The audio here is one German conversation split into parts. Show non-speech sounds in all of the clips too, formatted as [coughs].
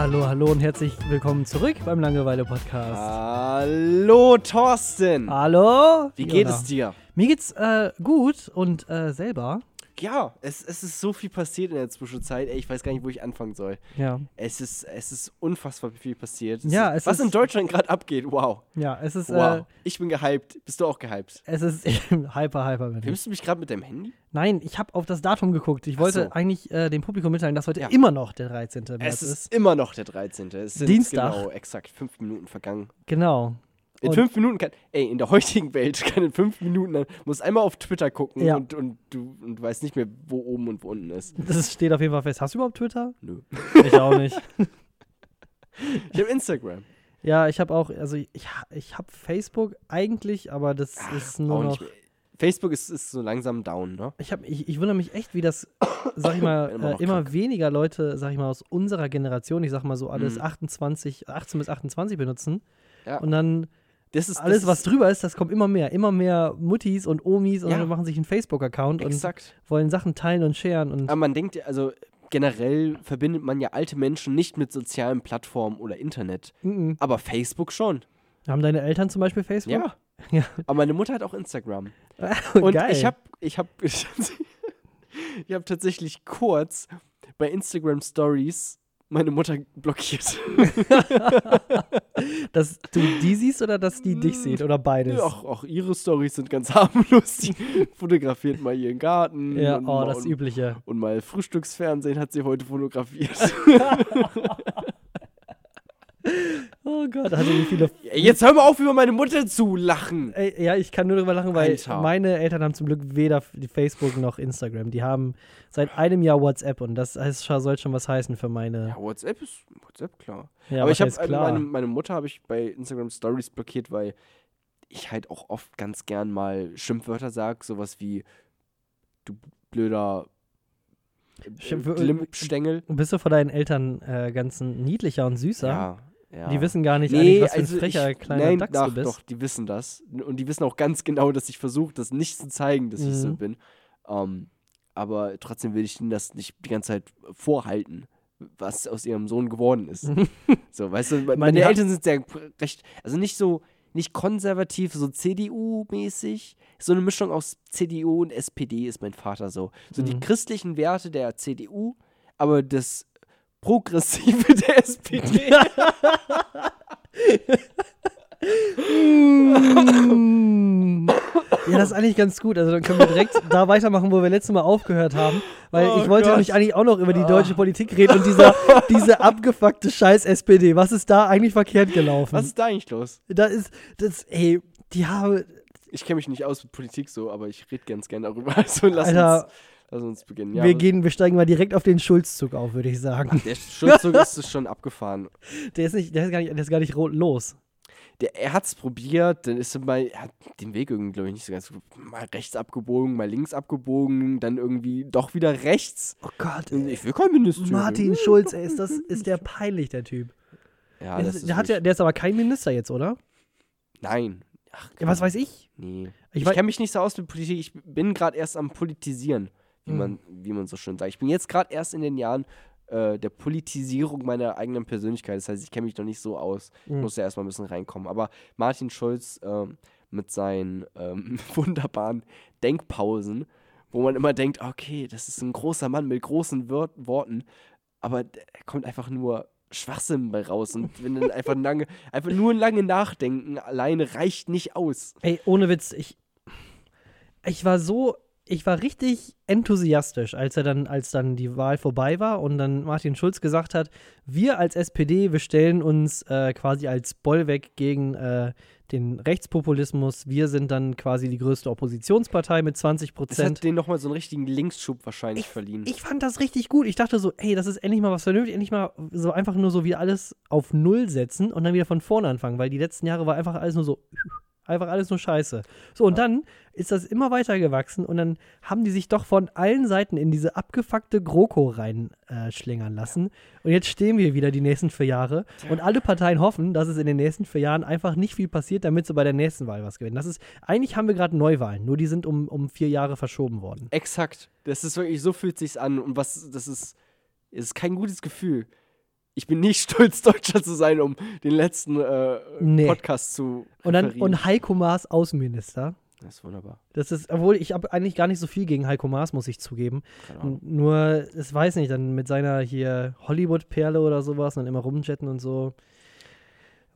Hallo, hallo und herzlich willkommen zurück beim Langeweile-Podcast. Hallo Thorsten. Hallo? Wie geht Jona. es dir? Mir geht's äh, gut und äh, selber. Ja, es, es ist so viel passiert in der Zwischenzeit. Ey, ich weiß gar nicht, wo ich anfangen soll. Ja. Es ist, es ist unfassbar viel passiert. Es Ja, ist, es was in Deutschland gerade abgeht, wow. Ja, es ist, Wow. äh, ich bin gehypt. Bist du auch gehypt? es ist [laughs] hyper, hyper. Filmst du mich gerade mit deinem Handy? Nein, ich habe auf das Datum geguckt. Ich wollte so. eigentlich äh, dem Publikum mitteilen, dass heute Ja. immer noch der 13. März Es ist. ist immer noch der 13. Es sind Dienstag. genau exakt fünf Minuten vergangen. Genau. In Und- fünf Minuten kann, ey, in der heutigen Welt [laughs] kann in fünf Minuten, dann musst einmal auf Twitter gucken Ja. und, und, du, und weißt nicht mehr, wo oben und wo unten ist. Das steht auf jeden Fall fest. Hast du überhaupt Twitter? Nö. [laughs] Ich auch nicht. Ich habe Instagram. Ja, ich habe auch, also ich, ich habe Facebook eigentlich, aber das ist nur noch. Facebook ist, ist so langsam down, ne? Ich, hab, ich, ich wundere mich echt, wie das, sag ich mal, [coughs] Immer äh, immer weniger Leute, sag ich mal, aus unserer Generation, ich sag mal so alles Mhm. 28, 18 bis 28 benutzen. Ja. Und dann Das ist alles, das was drüber ist, das kommt immer mehr. Immer mehr Muttis und Omis und Ja. machen sich einen Facebook-Account und wollen Sachen teilen und sharen. Und Aber man denkt, ja, also generell verbindet man ja alte Menschen nicht mit sozialen Plattformen oder Internet. Mhm. Aber Facebook schon. haben deine Eltern zum Beispiel Facebook? Ja. [laughs] Ja. Aber meine Mutter hat auch Instagram. [laughs] Und Und Geil. ich habe ich hab, [laughs] ich hab tatsächlich kurz bei Instagram Stories meine Mutter blockiert. [laughs] Dass du die siehst oder dass die dich sieht oder beides? auch, auch ihre Stories sind ganz [laughs] harmlos. Die fotografiert mal ihren Garten. Ja, oh, das Übliche. und mal Frühstücksfernsehen hat sie heute fotografiert. [laughs] Oh Gott, also wie viele Jetzt hör mal auf, über meine Mutter zu lachen. Ey, ja, ich kann nur darüber lachen, weil Alter. meine Eltern haben zum Glück weder Facebook noch Instagram. Die haben seit einem Jahr WhatsApp und das heißt, schon- soll schon was heißen für meine. Ja, WhatsApp ist WhatsApp klar. Ja, Aber ich habe klar. meine, meine Mutter habe ich bei Instagram Stories blockiert, weil ich halt auch oft ganz gern mal Schimpfwörter sag, sowas wie du blöder äh, Glimmstängel. Bist du vor deinen Eltern äh, ganz niedlicher und süßer? Ja, ja. Die wissen gar nicht Nee, eigentlich, was für ein also frecher ich, kleiner nein, Dachs ach, du bist. Doch, die wissen das. Und die wissen auch ganz genau, dass ich versuche, das nicht zu zeigen, dass ich so Mhm. bin. Ähm, aber trotzdem will ich ihnen das nicht die ganze Zeit vorhalten, was aus ihrem Sohn geworden ist. [laughs] so, weißt du, me- meine, die ha- Eltern sind sehr recht, also nicht so, nicht konservativ, so CDU-mäßig. So eine Mischung aus CDU und SPD ist mein Vater so. So die Mhm. christlichen Werte der CDU, aber das Progressive [laughs] der SPD. Ja, das ist eigentlich ganz gut. Also dann können wir direkt da weitermachen, wo wir letztes Mal aufgehört haben. Weil Oh ich wollte Gott. nämlich eigentlich auch noch über die deutsche Politik reden und dieser, diese abgefuckte scheiß SPD. Was ist da eigentlich verkehrt gelaufen? Was ist da eigentlich los? Da ist, das, ey, die haben, Ich kenne mich nicht aus mit Politik so, aber ich rede ganz gern darüber. [laughs] Also lass, Alter, uns, lass uns beginnen. Ja, wir gehen, wir steigen mal direkt auf den Schulzzug auf, würde ich sagen. der Schulzzug [laughs] ist schon abgefahren. Der ist nicht, der ist gar nicht, der ist gar nicht los. Der, er hat es probiert, dann ist er mal, er hat den Weg irgendwie, glaube ich, nicht so ganz gut. Mal rechts abgebogen, mal links abgebogen, dann irgendwie doch wieder rechts. Oh Gott, ey. Ich will kein Ministerium. Martin Schulz, ey, ist das, ist der peinlich, der Typ. Ja, der, das ist, der, hat ja, der ist aber kein Minister jetzt, oder? Nein. Ach, Ja, was weiß ich? Nee. Ich Ich, kenne mich nicht so aus mit Politik. Ich bin gerade erst am Politisieren, wie, Mhm. man, wie man so schön sagt. Ich bin jetzt gerade erst in den Jahren äh, der Politisierung meiner eigenen Persönlichkeit. Das heißt, ich kenne mich noch nicht so aus. Ich Mhm. muss ja erstmal ein bisschen reinkommen. Aber Martin Schulz ähm, mit seinen ähm, [laughs] wunderbaren Denkpausen, wo man immer denkt, okay, das ist ein großer Mann mit großen Wör Worten, aber er kommt einfach nur Schwachsinn bei raus. Und wenn dann einfach [laughs] lange, einfach nur lange nachdenken alleine reicht nicht aus. Ey, ohne Witz, ich, ich war so, ich war richtig enthusiastisch, als er dann, als dann die Wahl vorbei war und dann Martin Schulz gesagt hat, wir als SPD, wir stellen uns äh, quasi als Bollwerk gegen äh, den Rechtspopulismus. Wir sind dann quasi die größte Oppositionspartei mit 20% Das Prozent. hat denen nochmal so einen richtigen Linksschub wahrscheinlich Ich- verliehen. Ich fand das richtig gut. Ich dachte so, ey, das ist endlich mal was vernünftig, endlich mal so einfach nur so wieder alles auf Null setzen und dann wieder von vorne anfangen, weil die letzten Jahre war einfach alles nur so, einfach alles nur Scheiße. So, und dann ist das immer weiter gewachsen und dann haben die sich doch von allen Seiten in diese abgefuckte GroKo reinschlängern lassen. Und jetzt stehen wir wieder die nächsten vier Jahre und alle Parteien hoffen, dass es in den nächsten vier Jahren einfach nicht viel passiert, damit sie bei der nächsten Wahl was gewinnen. Das ist, eigentlich haben wir gerade Neuwahlen, nur die sind um, um vier Jahre verschoben worden. Exakt. Das ist wirklich, so fühlt sich's an. Und was, das ist, ist kein gutes Gefühl. Ich bin nicht [laughs] stolz, Deutscher zu sein, um den letzten äh, Nee. Podcast zu Und dann und Heiko Maas Außenminister. Das ist wunderbar. Das ist, obwohl ich habe eigentlich gar nicht so viel gegen Heiko Maas, muss ich zugeben. Nur, es weiß nicht, dann mit seiner hier Hollywood-Perle oder sowas und dann immer rumjetten und so.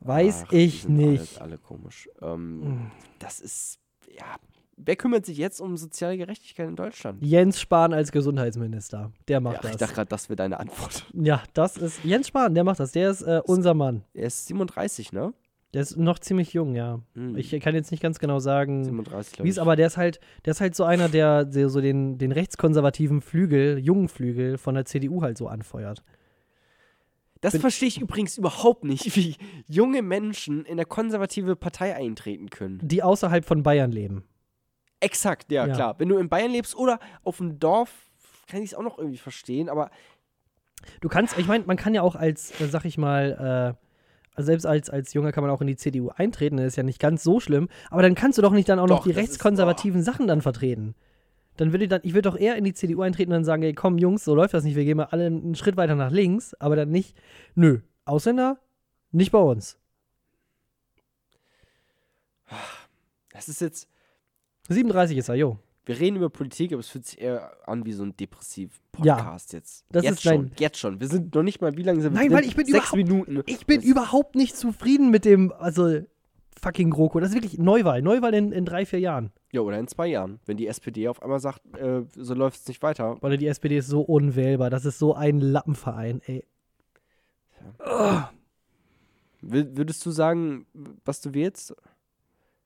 Weiß Ach, die ich sind nicht. Alle, alle komisch. Ähm, Mm. Das ist, ja. Wer kümmert sich jetzt um soziale Gerechtigkeit in Deutschland? Jens Spahn als Gesundheitsminister. Der macht Ja, ich das. dachte gerade, das wäre deine Antwort. ja, das ist Jens Spahn, der macht das. Der ist äh, unser Mann. Er ist 37, ne? Der ist noch ziemlich jung, ja. Hm, Ich kann jetzt nicht ganz genau sagen, 37, glaube wie ich. es, aber der ist halt, der ist halt so einer, der, der so den, den rechtskonservativen Flügel, jungen Flügel von der CDU halt so anfeuert. Das verstehe ich übrigens überhaupt nicht, wie junge Menschen in eine konservative Partei eintreten können. Die außerhalb von Bayern leben. Exakt, ja, Ja. klar. Wenn du in Bayern lebst oder auf dem Dorf, kann ich es auch noch irgendwie verstehen, aber Du kannst, ich meine, man kann ja auch als, äh, sag ich mal, äh, selbst als, als Junger kann man auch in die CDU eintreten, das ist ja nicht ganz so schlimm, aber dann kannst du doch nicht dann auch noch Doch, die das ist- rechtskonservativen Sachen dann vertreten. Dann würde ich dann, ich würde doch eher in die CDU eintreten und dann sagen, ey, komm, Jungs, so läuft das nicht, wir gehen mal alle einen Schritt weiter nach links, aber dann nicht, nö, Ausländer, nicht bei uns. das ist jetzt, 37 ist er, jo. wir reden über Politik, aber es fühlt sich eher an wie so ein depressiv Ja, Podcast jetzt. das jetzt ist schon, jetzt schon. Wir sind noch nicht mal, wie lange sind wir Nein, weil ich bin Sechs überhaupt- Minuten. Ich bin Das- überhaupt nicht zufrieden mit dem, also fucking GroKo. Das ist wirklich Neuwahl. Neuwahl in, in drei, vier Jahren. Ja, oder in zwei Jahren. Wenn die SPD auf einmal sagt, äh, so läuft es nicht weiter. Weil die SPD ist so unwählbar. Das ist so ein Lappenverein, ey. Wür- Würdest du sagen, was du wählst?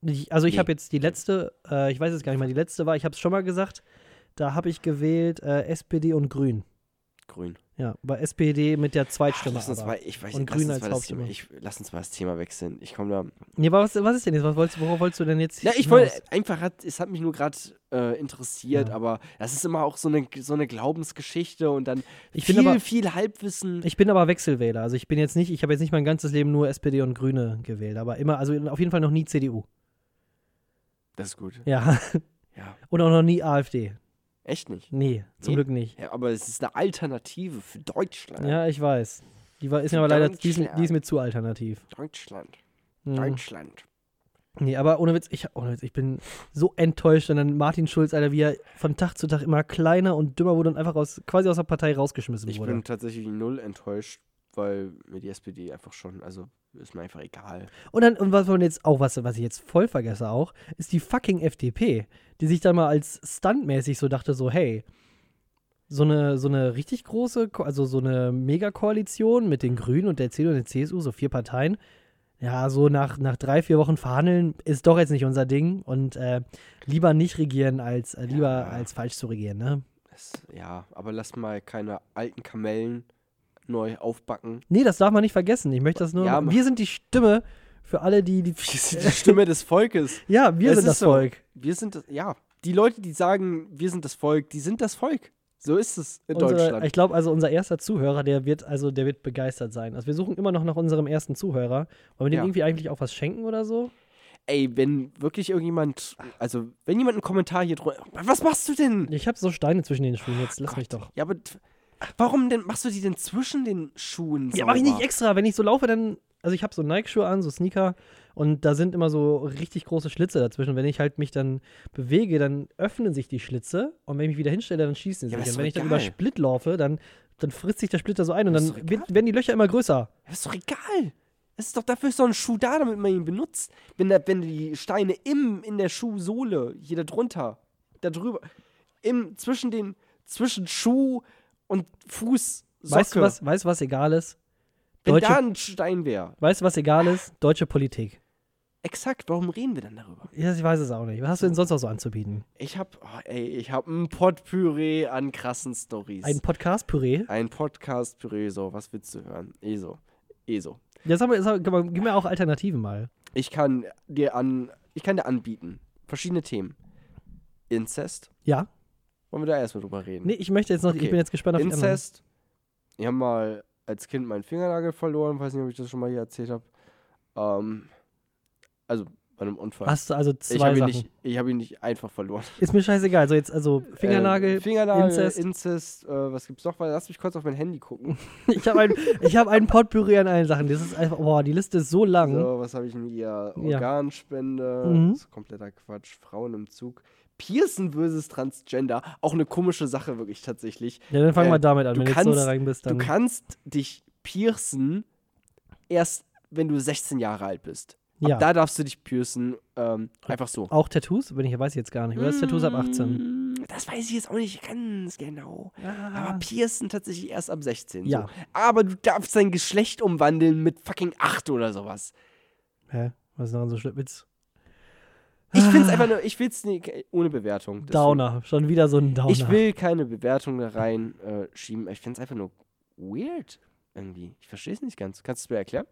Ich, also ich Nee. habe jetzt die letzte, äh, ich weiß jetzt gar nicht mehr, die letzte war, ich habe es schon mal gesagt, da habe ich gewählt äh, SPD und Grün. Grün. Ja, bei SPD mit der Zweitstimme. Lass uns mal, ich weiß Und nicht, Grün lass als uns mal das Thema, Hauptstimme. ich, lass uns mal das Thema wechseln. Ich komme da. Nee, aber was, was ist denn jetzt? Was wolltest, worauf wolltest du denn jetzt? Ja, ich wollte einfach, hat, es hat mich nur gerade äh, interessiert, Ja. aber das ist immer auch so eine, so eine Glaubensgeschichte und dann Ich viel, aber- viel Halbwissen. Ich bin aber Wechselwähler. Also ich bin jetzt nicht, ich habe jetzt nicht mein ganzes Leben nur SPD und Grüne gewählt, aber immer, also auf jeden Fall noch nie CDU. Das ist gut. Ja. Ja, Und auch noch nie AfD. echt nicht. Nee, zum Nee? Glück nicht. Ja, aber es ist eine Alternative für Deutschland. Ja, ich weiß. Die war, ist mir aber leider, die ist, die ist mir zu alternativ. Deutschland. Hm. Deutschland. Nee, aber ohne Witz, ich, ohne Witz, ich bin so enttäuscht. Und dann Martin Schulz, Alter, wie er von Tag zu Tag immer kleiner und dümmer wurde und einfach aus, quasi aus der Partei rausgeschmissen Ich wurde. bin tatsächlich null enttäuscht, weil mir die SPD einfach schon, also ist mir einfach egal. Und dann, und was man jetzt auch, was, was ich jetzt voll vergesse auch, ist die fucking FDP, die sich dann mal als stuntmäßig so dachte, so, hey, so eine, so eine richtig große, also so eine Megakoalition mit den Grünen und der CDU und der CSU, so vier Parteien, ja, so nach, nach drei, vier Wochen verhandeln, ist doch jetzt nicht unser Ding und äh, lieber nicht regieren, als äh, lieber Ja. als falsch zu regieren, ne? Das, ja, aber lass mal keine alten Kamellen neu aufbacken. Nee, das darf man nicht vergessen. Ich möchte das nur. Ja, wir sind die Stimme für alle, die. die [laughs] Wir sind die Stimme des Volkes. ja, wir Es sind das so. Volk. Wir sind, das- ja, die Leute, die sagen, wir sind das Volk, die sind das Volk. So ist es in Unsere, Deutschland. ich glaube, also unser erster Zuhörer, der wird, also der wird begeistert sein. Also wir suchen immer noch nach unserem ersten Zuhörer. Wollen wir dem Ja. irgendwie eigentlich auch was schenken oder so? Ey, wenn wirklich irgendjemand, also wenn jemand einen Kommentar hier drunter, was machst du denn? Ich habe so Steine zwischen den Schuhen, jetzt lass mich doch. Ja, aber warum denn, machst du die denn zwischen den Schuhen Ja, mache ich sauber? nicht extra. Wenn ich so laufe, dann. Also ich habe so Nike-Schuhe an, so Sneaker. Und da sind immer so richtig große Schlitze dazwischen. Und wenn ich halt mich dann bewege, dann öffnen sich die Schlitze. Und wenn ich mich wieder hinstelle, dann schießen sie Ja, sich. Und wenn ich dann über Split laufe, dann, dann frisst sich der Splitter so ein. Und dann wird, werden die Löcher immer größer. Das ist doch egal. Es ist doch dafür ist doch ein Schuh da, damit man ihn benutzt. Wenn, da, wenn die Steine im, in der Schuhsohle, hier da drunter, da drüber, im, zwischen den, zwischen Schuh und Fuß, Socke. Weißt du, was, weißt, was egal ist? wenn Deutsche, da ein Stein wäre. weißt du, was egal ist? Deutsche Politik. Exakt, warum reden wir denn darüber? Ja, ich weiß es auch nicht. Was hast du denn sonst noch so anzubieten? Ich hab, oh, ey, ich hab ein Potpüree an krassen Stories. Ein Podcast-Püree? Ein Podcast-Püree, so, was willst du hören? ESO. ESO. Jetzt haben wir, jetzt haben wir, gib mir auch Alternativen mal. Ich kann dir an, ich kann dir anbieten. Verschiedene Themen. Inzest. Ja? Wollen wir da erstmal drüber reden? Nee, ich möchte jetzt noch, ich Okay. bin jetzt gespannt auf die. Inzest. Ich habe mal als Kind meinen Fingernagel verloren, weiß nicht, ob ich das schon mal hier erzählt habe. Ähm, also bei einem Unfall. Hast du also ich zwei habe ihn, Sachen. nicht- ich hab ihn nicht einfach verloren. Ist mir scheißegal. So jetzt also Fingernagel, Äh, Fingernagel, Inzest. Inzest, äh, was gibt's noch? Lass mich kurz auf mein Handy gucken. [laughs] Ich habe ein, ich hab einen Potpourri an allen Sachen. Das ist einfach, boah, die Liste ist so lang. So, was habe ich denn hier? Ja. Organspende, Mhm. das ist kompletter Quatsch. Frauen im Zug. Piercen versus Transgender. Auch eine komische Sache, wirklich tatsächlich. Ja, dann fangen Äh, wir damit an. du Wenn du jetzt so da kannst- rein bist, Du dann. kannst dich piercen erst, wenn du 16 Jahre alt bist. Ab Ja. da darfst du dich piercen, ähm, einfach so. Auch Tattoos? Bin ich, weiß ich jetzt gar nicht. Oder ist Tattoos ab 18? Mm, Das weiß ich jetzt auch nicht ganz genau. Aber Ah. piercen tatsächlich erst ab 16. Ja. So. Aber du darfst dein Geschlecht umwandeln mit fucking 8 oder sowas. Hä? Was ist daran so schlimm? Jetzt Ich finde es einfach nur, ich will es ohne Bewertung. Deswegen- Downer. Schon wieder so ein Downer. Ich will keine Bewertung da rein äh, schieben. Ich finde es einfach nur weird irgendwie. Ich verstehe es nicht ganz. Kannst du es mir erklären?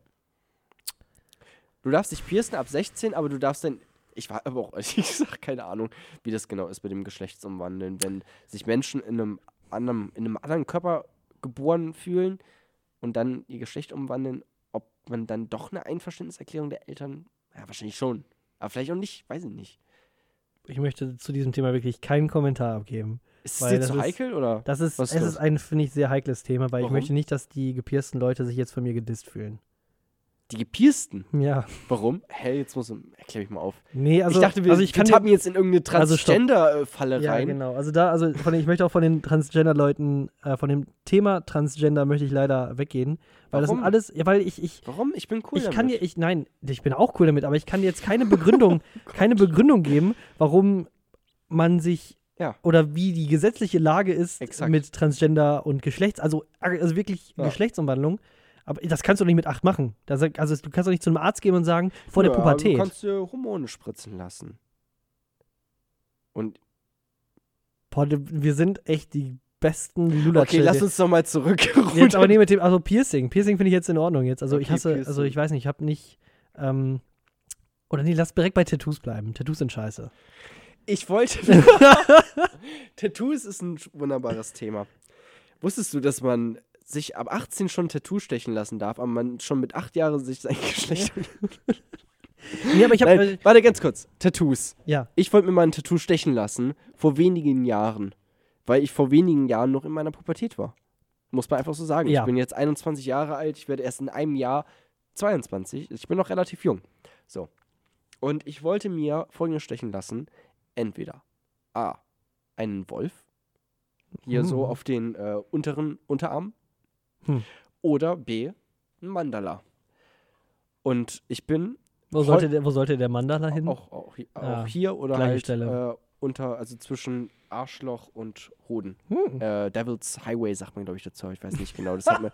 Du darfst dich piercen ab 16, aber du darfst dann. Ich war aber auch, [laughs] ich sag keine Ahnung, wie das genau ist mit dem Geschlechtsumwandeln, wenn sich Menschen in einem anderen, in einem anderen Körper geboren fühlen und dann ihr Geschlecht umwandeln, ob man dann doch eine Einverständniserklärung der Eltern. Ja, wahrscheinlich schon. Aber vielleicht auch nicht, weiß ich nicht. Ich möchte zu diesem Thema wirklich keinen Kommentar abgeben. Ist es dir zu ist- heikel oder? Das ist, es ist ein, finde ich, sehr heikles Thema, weil Warum? ich möchte nicht, dass die gepiersten Leute sich jetzt von mir gedisst fühlen. Die gepiersten. Ja. Warum? Hä, jetzt muss erklär mich mal auf. Nee, also ich dachte, wir, also ich wir kann tappen jetzt in irgendeine Also. Transgender-Falle ja, rein. genau. Also da, also von, ich möchte auch von den Transgender-Leuten, äh, von dem Thema Transgender möchte ich leider weggehen. Weil das Warum? sind alles, ja, weil ich, ich, Warum? Ich bin cool ich damit. kann dir, ich, nein, ich bin auch cool damit, aber ich kann dir jetzt keine Begründung, [laughs] keine Begründung geben, warum man sich Ja. oder wie die gesetzliche Lage ist Exakt. mit Transgender und Geschlechts, also, also wirklich Ja. Geschlechtsumwandlung. Aber das kannst du nicht mit acht machen. Das, also du kannst doch nicht zu einem Arzt gehen und sagen, vor der Ja, Pubertät. Du kannst dir Hormone spritzen lassen. Und Boah, wir sind echt die besten lula okay, lass uns doch mal zurück. Jetzt aber nee, mit dem, also Piercing. Piercing finde ich jetzt in Ordnung jetzt. Also ich Okay, hasse, also Piercing. ich weiß nicht, ich habe nicht, ähm, oder nee, lass direkt bei Tattoos bleiben. Tattoos sind scheiße. Ich wollte. [laughs] Tattoos ist ein wunderbares Thema. Wusstest du, dass man sich ab 18 schon Tattoo stechen lassen darf, aber man schon mit 8 Jahren sich sein [laughs] Geschlecht. [laughs] Nee, aber ich habe, Nein, äh, warte ganz kurz. Tattoos. ja, Ich wollte mir mal ein Tattoo stechen lassen, vor wenigen Jahren. Weil ich vor wenigen Jahren noch in meiner Pubertät war. Muss man einfach so sagen. Ja. Ich bin jetzt 21 Jahre alt, ich werde erst in einem Jahr 22. Ich bin noch relativ jung. So. Und ich wollte mir folgendes stechen lassen. Entweder A. Einen Wolf. Hier so Hm. auf den äh, unteren Unterarm. Hm. Oder B. Ein Mandala. Und ich bin wo sollte, der, wo sollte der Mandala hin? auch, auch, hi- Ah, auch hier oder halt Stelle. Äh, unter, also zwischen Arschloch und Hoden. Hm. Äh, Devil's Highway sagt man, glaube ich, dazu. Ich weiß nicht genau. Das hat mir,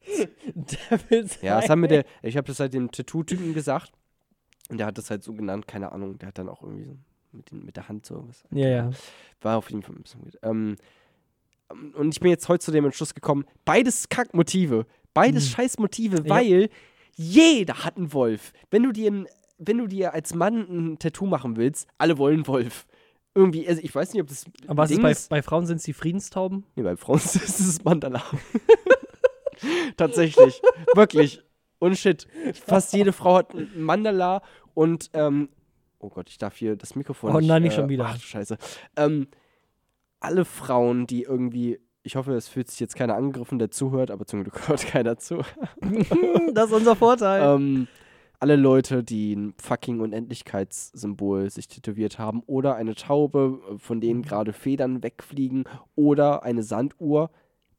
[laughs] Devil's ja, das haben mir der, ich habe das halt dem Tattoo-Typen gesagt. Und der hat das halt so genannt, keine Ahnung. Der hat dann auch irgendwie so mit, den, mit der Hand so was. Ja, ja. War auf jeden Fall ein bisschen weird. Ähm, ähm, und ich bin jetzt heute zu dem Entschluss gekommen, beides Kackmotive. Beides Hm. Scheißmotive, Ja. weil jeder hat einen Wolf. Wenn du dir, ein, wenn du dir als Mann ein Tattoo machen willst, alle wollen Wolf. Irgendwie, also ich weiß nicht, ob das. Aber was ist bei, bei Frauen sind es die Friedenstauben? Nee, bei Frauen [laughs] ist es Mandala. [laughs] Tatsächlich. Wirklich. Und shit. Fast jede Frau hat ein Mandala und, ähm, oh Gott, ich darf hier das Mikrofon Oh nein, nicht äh, schon wieder. Ach, du Scheiße. Ähm, alle Frauen, die irgendwie, ich hoffe, es fühlt sich jetzt keiner angegriffen, der zuhört, aber zum Glück [laughs] hört keiner zu. [laughs] das ist unser Vorteil. ähm, alle Leute, die ein fucking Unendlichkeitssymbol sich tätowiert haben oder eine Taube, äh, von Mhm. denen gerade Federn wegfliegen oder eine Sanduhr.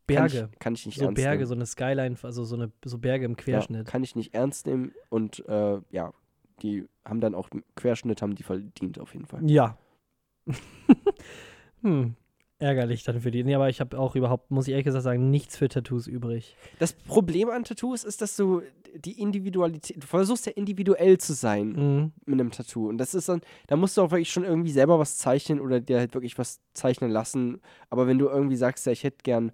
Berge. Kann ich, kann ich nicht so ernst Berge, nehmen. so eine Skyline, also so, eine, so Berge im Querschnitt. Ja, kann ich nicht ernst nehmen und äh, ja, die haben dann auch Querschnitt, haben die verdient auf jeden Fall. Ja. [laughs] hm. Ärgerlich dann für die. Nee, aber ich habe auch überhaupt, muss ich ehrlich gesagt sagen, nichts für Tattoos übrig. Das Problem an Tattoos ist, dass du die Individualität, du versuchst ja individuell zu sein Mhm. mit einem Tattoo. Und das ist dann, da musst du auch wirklich schon irgendwie selber was zeichnen oder dir halt wirklich was zeichnen lassen. Aber wenn du irgendwie sagst, ja, ich hätte gern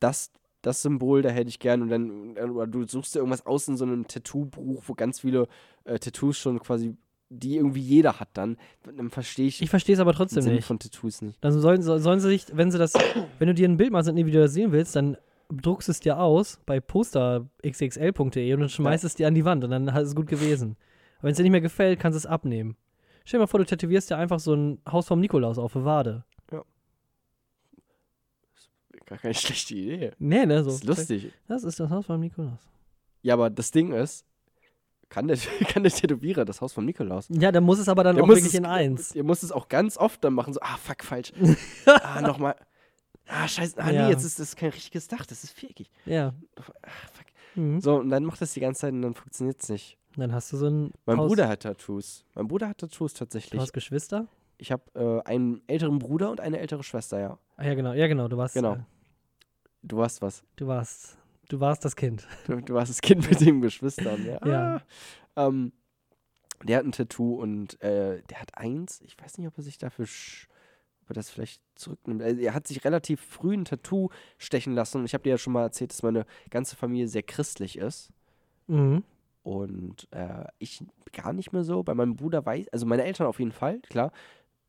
das, das Symbol, da hätte ich gern und dann, oder du suchst dir irgendwas aus in so einem Tattoo-Buch, wo ganz viele äh, Tattoos schon quasi, die irgendwie jeder hat dann, dann verstehe ich, Ich verstehe es aber trotzdem Sinn nicht. von Tattoos nicht. Dann sollen, so- sollen sie sich, wenn sie das, wenn du dir ein Bild mal so individualisieren willst, dann druckst es dir aus bei posterxxl.de und dann schmeißt es dir an die Wand und dann ist es gut gewesen. Wenn es dir nicht mehr gefällt, kannst du es abnehmen. Stell dir mal vor, du tätowierst dir einfach so ein Haus vom Nikolaus auf der Wade. Gar keine [laughs] schlechte Idee. Nee, ne? So. Das ist lustig. Das ist das Haus vom Nikolaus. Ja, aber das Ding ist, kann der, [laughs] kann der Tätowierer das Haus von Nikolaus? Ja, dann muss es aber dann Der auch muss wirklich es- in eins. Ihr müsst es auch ganz oft dann machen, so, ah, fuck, falsch. [laughs] ah, nochmal. Ah, scheiße. Ah, Ja. nee, jetzt ist das kein richtiges Dach, das ist viereckig. Ja. Ah, fuck. Mhm. So, und dann macht das die ganze Zeit und dann funktioniert es nicht. Dann hast du so ein Mein Haus. Bruder hat Tattoos. Mein Bruder hat Tattoos Du tatsächlich. hast Geschwister? Ich habe äh, einen älteren Bruder und eine ältere Schwester, ja. Ah, ja, genau. Ja, genau. Du warst. Genau. Äh, Du warst was. du warst. Du warst das Kind. [laughs] Du, du warst das Kind mit den Geschwistern, ja. Ja. Ah. Ähm, der hat ein Tattoo und äh, der hat eins. Ich weiß nicht, ob er sich dafür, ob er das vielleicht zurücknimmt. Also, er hat sich relativ früh ein Tattoo stechen lassen. Und ich habe dir ja schon mal erzählt, dass meine ganze Familie sehr christlich ist. Mhm. Und äh, ich gar nicht mehr so. Bei meinem Bruder weiß, also meine Eltern auf jeden Fall, klar.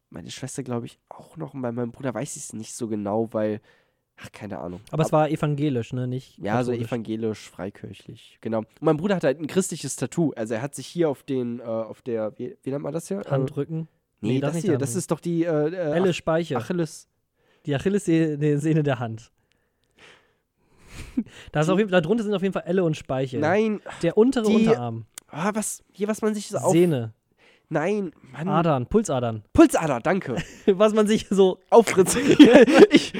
Meine Schwester, glaube ich, auch noch. Und bei meinem Bruder weiß ich es nicht so genau, weil, ach, keine Ahnung. Aber es war evangelisch, ne? Nicht. Ja, so katholisch. evangelisch, freikirchlich, genau. Und mein Bruder hat halt ein christliches Tattoo. Also er hat sich hier auf den, äh, auf der, wie, wie nennt man das hier? Äh, Handrücken. nee, Nee, das, das hier, das ist doch die äh, äh, Elle Speiche. Ach- Achilles. Die Achillessehne der Hand. [laughs] da, ist auf jeden, da drunter sind auf jeden Fall Elle und Speiche. Nein, Der untere Die- Unterarm. ah, was, hier, was man sich so auf... Sehne. Nein, Mann. Adern. Pulsadern. Pulsader, danke. [laughs] Was man sich so. Aufritz. [laughs] ich,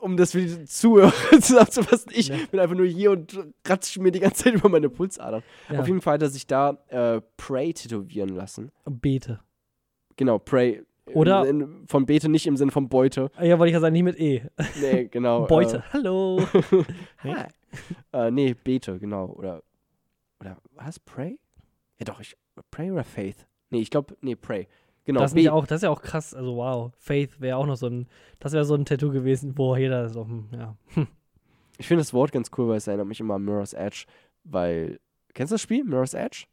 um das für die Zuhörer [laughs] zusammenzufassen, ich Ja. bin einfach nur hier und ratsch mir die ganze Zeit über meine Pulsadern. Ja, Auf jeden Fall hat er sich da äh, Prey tätowieren lassen. Bete. Genau, Prey. Oder- Sinn von Bete, nicht im Sinne von Beute. Ah, Ja, wollte ich ja sagen, nicht mit E. Nee, genau. [laughs] Beute. Hallo. [laughs] Äh, hi. äh, nee, Bete, genau. Oder, oder was? Pray? Ja doch, ich, Pray oder Faith? Nee, ich glaube, nee, Pray. Genau, das, ist auch, das ist ja auch krass. Also, wow. Faith wäre auch noch so ein. Das wäre so ein Tattoo gewesen, wo jeder so. hm, Ja. Ich finde das Wort ganz cool, weil es erinnert mich immer an Mirror's Edge, weil, kennst du das Spiel, Mirror's Edge?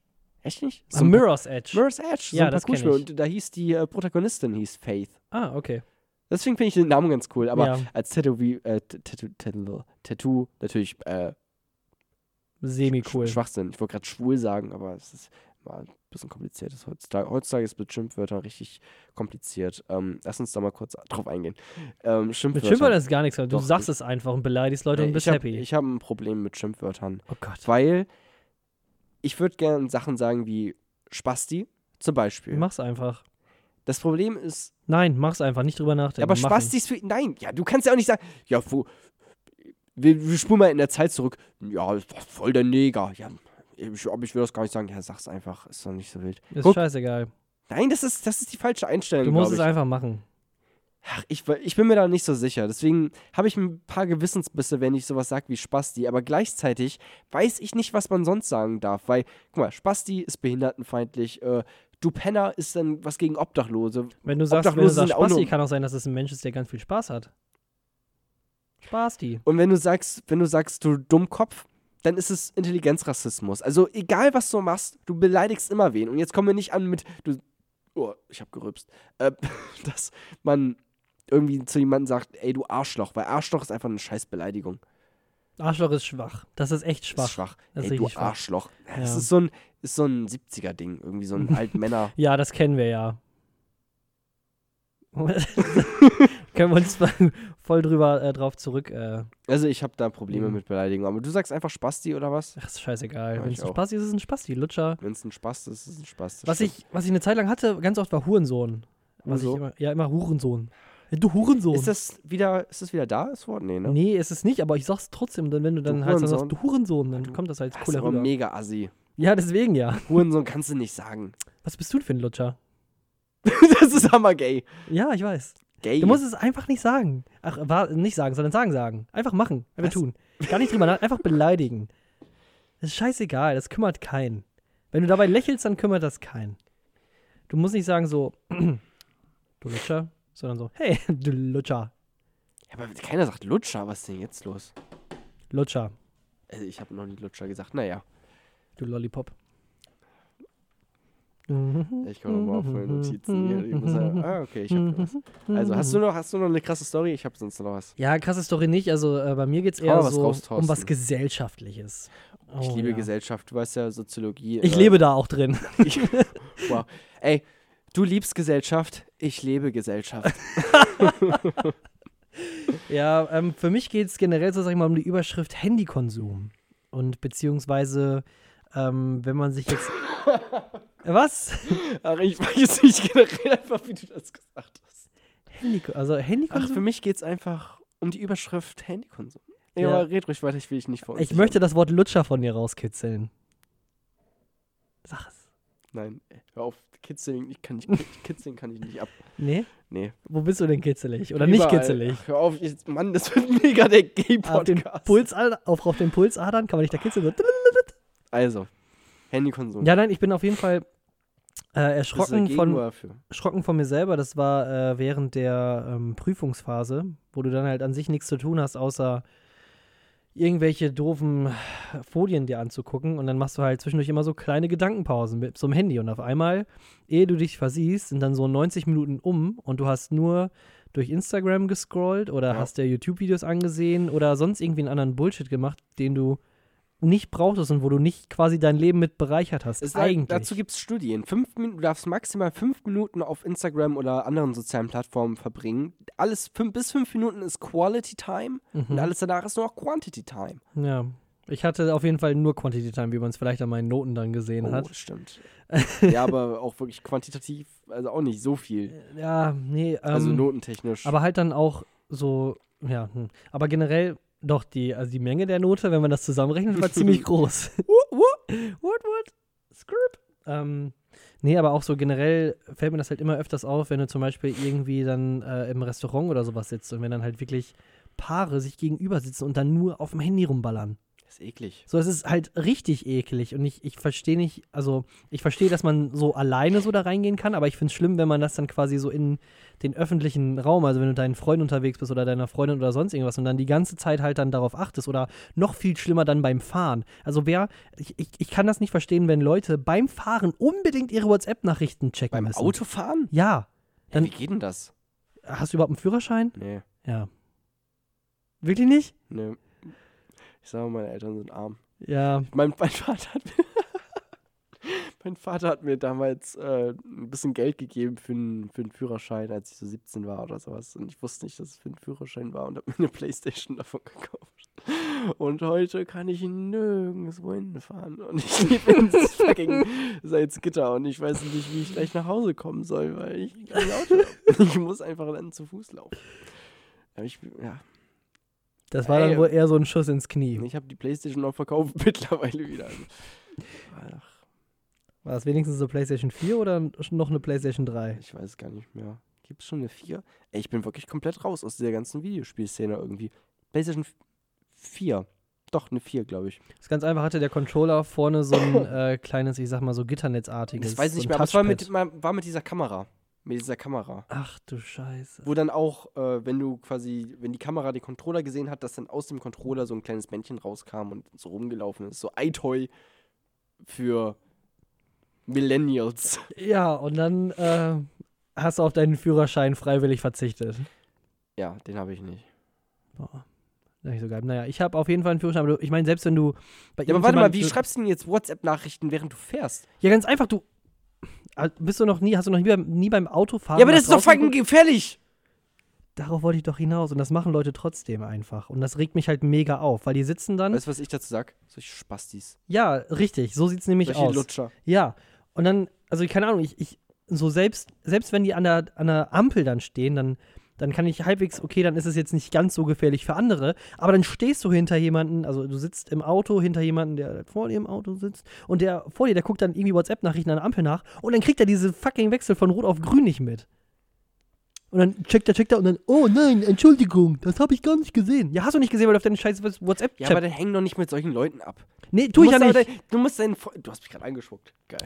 Echt nicht? Ah, ein Mirror's Edge. Mirror's Edge, so Ja, ein das kenn Parcours-Spiel. ich. Und da hieß die äh, Protagonistin, hieß Faith. ah, okay. Deswegen finde ich den Namen ganz cool, aber ja, als Tattoo, äh, Tattoo, Tattoo, Tattoo natürlich äh, semi-cool. Sch- Schwachsinn. Ich wollte gerade schwul sagen, aber es ist mal ein bisschen kompliziert. Das heutzutage, heutzutage ist mit Schimpfwörtern richtig kompliziert. Ähm, lass uns da mal kurz drauf eingehen. Ähm, Mit Schimpfwörter. Schimpfwörtern ist gar nichts. Du Doch, sagst es einfach und beleidigst Leute Nee, und bist ich hab- happy. Ich habe ein Problem mit Schimpfwörtern, oh Gott. weil ich würde gerne Sachen sagen wie Spasti zum Beispiel. Mach's einfach. Das Problem ist, Nein, mach's einfach. Nicht drüber nachdenken. aber Machen. Spasti ist für. Nein, ja, du kannst ja auch nicht sagen, ja, wo. Wir, wir spulen mal in der Zeit zurück. Ja, war voll der Neger. Ja, ich, aber ich will das gar nicht sagen. Ja, sag's einfach. Ist doch nicht so wild. Ist Guck, scheißegal. Nein, das ist, das ist die falsche Einstellung. Du musst es einfach machen. Ach, ich, ich bin mir da nicht so sicher. Deswegen habe ich ein paar Gewissensbisse, wenn ich sowas sage wie Spasti. Aber gleichzeitig weiß ich nicht, was man sonst sagen darf. Weil, guck mal, Spasti ist behindertenfeindlich. Äh, du Penner ist dann was gegen Obdachlose. Wenn du sagst, wenn du Obdachlose sagst auch Spasti, nur- kann auch sein, dass es ein Mensch ist, der ganz viel Spaß hat. Spasti. Und wenn du sagst, wenn du sagst, du Dummkopf, dann ist es Intelligenzrassismus. Also egal, was du machst, du beleidigst immer wen. Und jetzt kommen wir nicht an mit, du, oh, ich habe gerülpst, äh, [laughs] dass man irgendwie zu jemandem sagt, ey, du Arschloch, weil Arschloch ist einfach eine scheiß Beleidigung. Arschloch ist schwach. Das ist echt Das schwach. ist schwach. Das ist Ey, du schwach. Arschloch. Ja, Das ist so ein, ist so ein 70er-Ding. Irgendwie so ein [laughs] alten Männer. Ja, das kennen wir ja. [laughs] Können wir uns mal [laughs] voll drüber äh, drauf zurück. Äh, Also ich habe da Probleme Mhm. mit Beleidigung. Aber du sagst einfach Spasti oder was? ach, ist scheißegal. Wenn ich es ein. Spasti ist, ist es ein Spasti. Lutscher. Wenn es ein Spast ist, ist es ein Spast. das Was ich, was ich eine Zeit lang hatte, ganz oft war Hurensohn. Was ich Wieso? immer, ja, immer Hurensohn. Du Hurensohn. Ist das wieder, ist das wieder da, das Wort? Nee, ne? Nee, ist es nicht, aber ich sag's trotzdem. Dann, wenn du dann Du halt Hurensohn. sagst, du Hurensohn, dann kommt das halt Das ist cooler aber rüber. mega assi. Ja, deswegen ja. [laughs] Hurensohn kannst du nicht sagen. Was bist du denn für ein Lutscher? [laughs] das ist hammergay. Ja, ich weiß. Gay. Du musst es einfach nicht sagen. Ach, war, nicht sagen, sondern sagen, sagen. Einfach machen. Einfach Was? tun. Gar nicht drüber nach, einfach beleidigen. Das ist scheißegal, das kümmert keinen. Wenn du dabei lächelst, dann kümmert das keinen. Du musst nicht sagen so, [clears throat] du Lutscher, sondern so, hey, [laughs] du Lutscher. Ja, aber keiner sagt Lutscher. Was ist denn jetzt los? Lutscher, Also ich habe noch nie Lutscher gesagt. Naja. du Lollipop. Ich komme nochmal auf meine Notizen hier. Ich muss sagen, ah, okay, ich habe was. Also, hast du, noch, hast du noch eine krasse Story? Ich habe sonst noch was. Ja, krasse Story nicht. Also äh, bei mir geht es eher was so raus, um was. Gesellschaftliches. Ich Oh, liebe ja. Gesellschaft. Du weißt ja, Soziologie. Ich äh, lebe da auch drin. Ich, wow. Ey, du liebst Gesellschaft. Ich lebe Gesellschaft. [laughs] [laughs] Ja, ähm, für mich geht es generell so, sag ich mal, um die Überschrift Handykonsum. Und beziehungsweise, ähm, wenn man sich jetzt. [laughs] Was? Ach, ich weiß nicht generell einfach, wie du das gesagt hast. Handy, also Ach, Handykonsum? für mich geht es einfach um die Überschrift Handykonsum. Ja, Ja. aber red ruhig weiter, ich will dich nicht vor ich möchte das Wort Lutscher von dir rauskitzeln. Sag es. Nein, ey, hör auf. Kitzeln, ich kann nicht, [laughs] kitzeln kann ich nicht ab. Nee? Nee. Wo bist du denn kitzelig? Oder nicht Überall. kitzelig? Ach, hör auf, jetzt, Mann, das wird mega der Gay-Podcast. Pulsadern, auf, auf den Pulsadern kann man nicht da kitzeln. So. Also, Handykonsum. Ja, nein, ich bin auf jeden Fall äh, erschrocken von, erschrocken von mir selber. Das war äh, während der ähm, Prüfungsphase, wo du dann halt an sich nichts zu tun hast, außer irgendwelche doofen Folien dir anzugucken. Und dann machst du halt zwischendurch immer so kleine Gedankenpausen mit so einem Handy. Und auf einmal, ehe du dich versiehst, sind dann so 90 Minuten um und du hast nur durch Instagram gescrollt oder Ja. hast dir YouTube-Videos angesehen oder sonst irgendwie einen anderen Bullshit gemacht, den du nicht brauchtest und wo du nicht quasi dein Leben mit bereichert hast. Es sagt- eigentlich. Dazu gibt es Studien. Fünf Minuten, du darfst maximal fünf Minuten auf Instagram oder anderen sozialen Plattformen verbringen. Alles fünf, bis fünf Minuten ist Quality Time und Mhm. alles danach ist nur noch Quantity Time. Ja. Ich hatte auf jeden Fall nur Quantity Time, wie man es vielleicht an meinen Noten dann gesehen Oh, hat. stimmt. [laughs] ja, aber auch wirklich quantitativ, also auch nicht so viel. Ja, nee, ähm, Also notentechnisch. aber halt dann auch so, ja, hm. aber generell doch die, also die Menge der Note, wenn man das zusammenrechnet, war [laughs] ziemlich groß. what, what? Script. Ähm, nee, aber auch so generell fällt mir das halt immer öfters auf, wenn du zum Beispiel irgendwie dann äh, im Restaurant oder sowas sitzt und wenn dann halt wirklich Paare sich gegenüber sitzen und dann nur auf dem Handy rumballern. Ist eklig. So, es ist halt richtig eklig und ich, ich verstehe nicht, also ich verstehe, dass man so alleine so da reingehen kann, aber ich finde es schlimm, wenn man das dann quasi so in den öffentlichen Raum, also wenn du deinen Freund unterwegs bist oder deiner Freundin oder sonst irgendwas und dann die ganze Zeit halt dann darauf achtest oder noch viel schlimmer dann beim Fahren. Also wer, ich, ich, ich kann das nicht verstehen, wenn Leute beim Fahren unbedingt ihre WhatsApp-Nachrichten checken Beim müssen. Autofahren? Ja. Ja, Dann- wie geht denn das? Hast du überhaupt einen Führerschein? Nee, Ja. Wirklich nicht? nee. Ich sage, meine Eltern sind arm. Ja. Mein, mein Vater hat mir, [laughs] mein Vater hat mir damals äh, ein bisschen Geld gegeben für einen für einen Führerschein, als ich so 17 war oder sowas. Und ich wusste nicht, dass es für einen Führerschein war und habe [laughs] mir eine Playstation davon gekauft. Und heute kann ich nirgendwo hinfahren. Und ich [laughs] lebe in fucking Salzgitter und ich weiß nicht, wie ich gleich nach Hause kommen soll, weil ich kein Auto habe. Ich muss einfach dann zu Fuß laufen. Aber ich, ja, Das war dann Ey. wohl eher so ein Schuss ins Knie. ich habe die Playstation noch verkauft [laughs] mittlerweile wieder. Also, ach, War das wenigstens so PlayStation 4 oder noch eine PlayStation 3? Ich weiß es gar nicht mehr. Gibt es schon eine 4? Ey, ich bin wirklich komplett raus aus dieser ganzen Videospielszene irgendwie. PlayStation 4. Doch, eine 4, glaube ich. Das ist ganz einfach, hatte der Controller vorne so ein äh, kleines, ich sag mal so Gitternetzartiges. Das weiß ich so nicht ein mehr, aber es war mit, war mit dieser Kamera. Mit dieser Kamera. Ach du Scheiße. Wo dann auch, äh, wenn du quasi, wenn die Kamera den Controller gesehen hat, dass dann aus dem Controller so ein kleines Männchen rauskam und so rumgelaufen ist. So iToy für Millennials. Ja, und dann äh, hast du auf deinen Führerschein freiwillig verzichtet. Ja, den habe ich nicht. Boah. Nicht so geil. Naja, ich habe auf jeden Fall einen Führerschein, aber du, ich meine, selbst wenn du Ja, aber warte mal, wie schreibst du denn jetzt WhatsApp-Nachrichten, während du fährst? Ja, ganz einfach, du. Bist du noch nie, hast du noch nie beim, nie beim Autofahren. Ja, aber das ist doch fucking gefährlich! Darauf wollte ich doch hinaus. Und das machen Leute trotzdem einfach. Und das regt mich halt mega auf, weil die sitzen dann. Weißt du, was ich dazu sag? Solche Spastis. Ja, richtig. So sieht's nämlich Solche aus. Lutscher. Ja. Und dann, also keine Ahnung, ich, ich so selbst, selbst wenn die an der, an der Ampel dann stehen, dann, dann kann ich halbwegs, okay, dann ist es jetzt nicht ganz so gefährlich für andere, aber dann stehst du hinter jemanden, also du sitzt im Auto hinter jemanden, der vor dir im Auto sitzt und der vor dir, der guckt dann irgendwie WhatsApp-Nachrichten an der Ampel nach und dann kriegt er diese fucking Wechsel von Rot auf Grün nicht mit. Und dann checkt er, checkt er und dann, oh nein, Entschuldigung, das habe ich gar nicht gesehen. Ja, hast du nicht gesehen, weil du auf deinen scheiß WhatsApp Ja, aber dann häng doch nicht mit solchen Leuten ab. Nee, tu ich ja nicht. dein- du musst deinen. Du hast mich gerade angespuckt. Geil.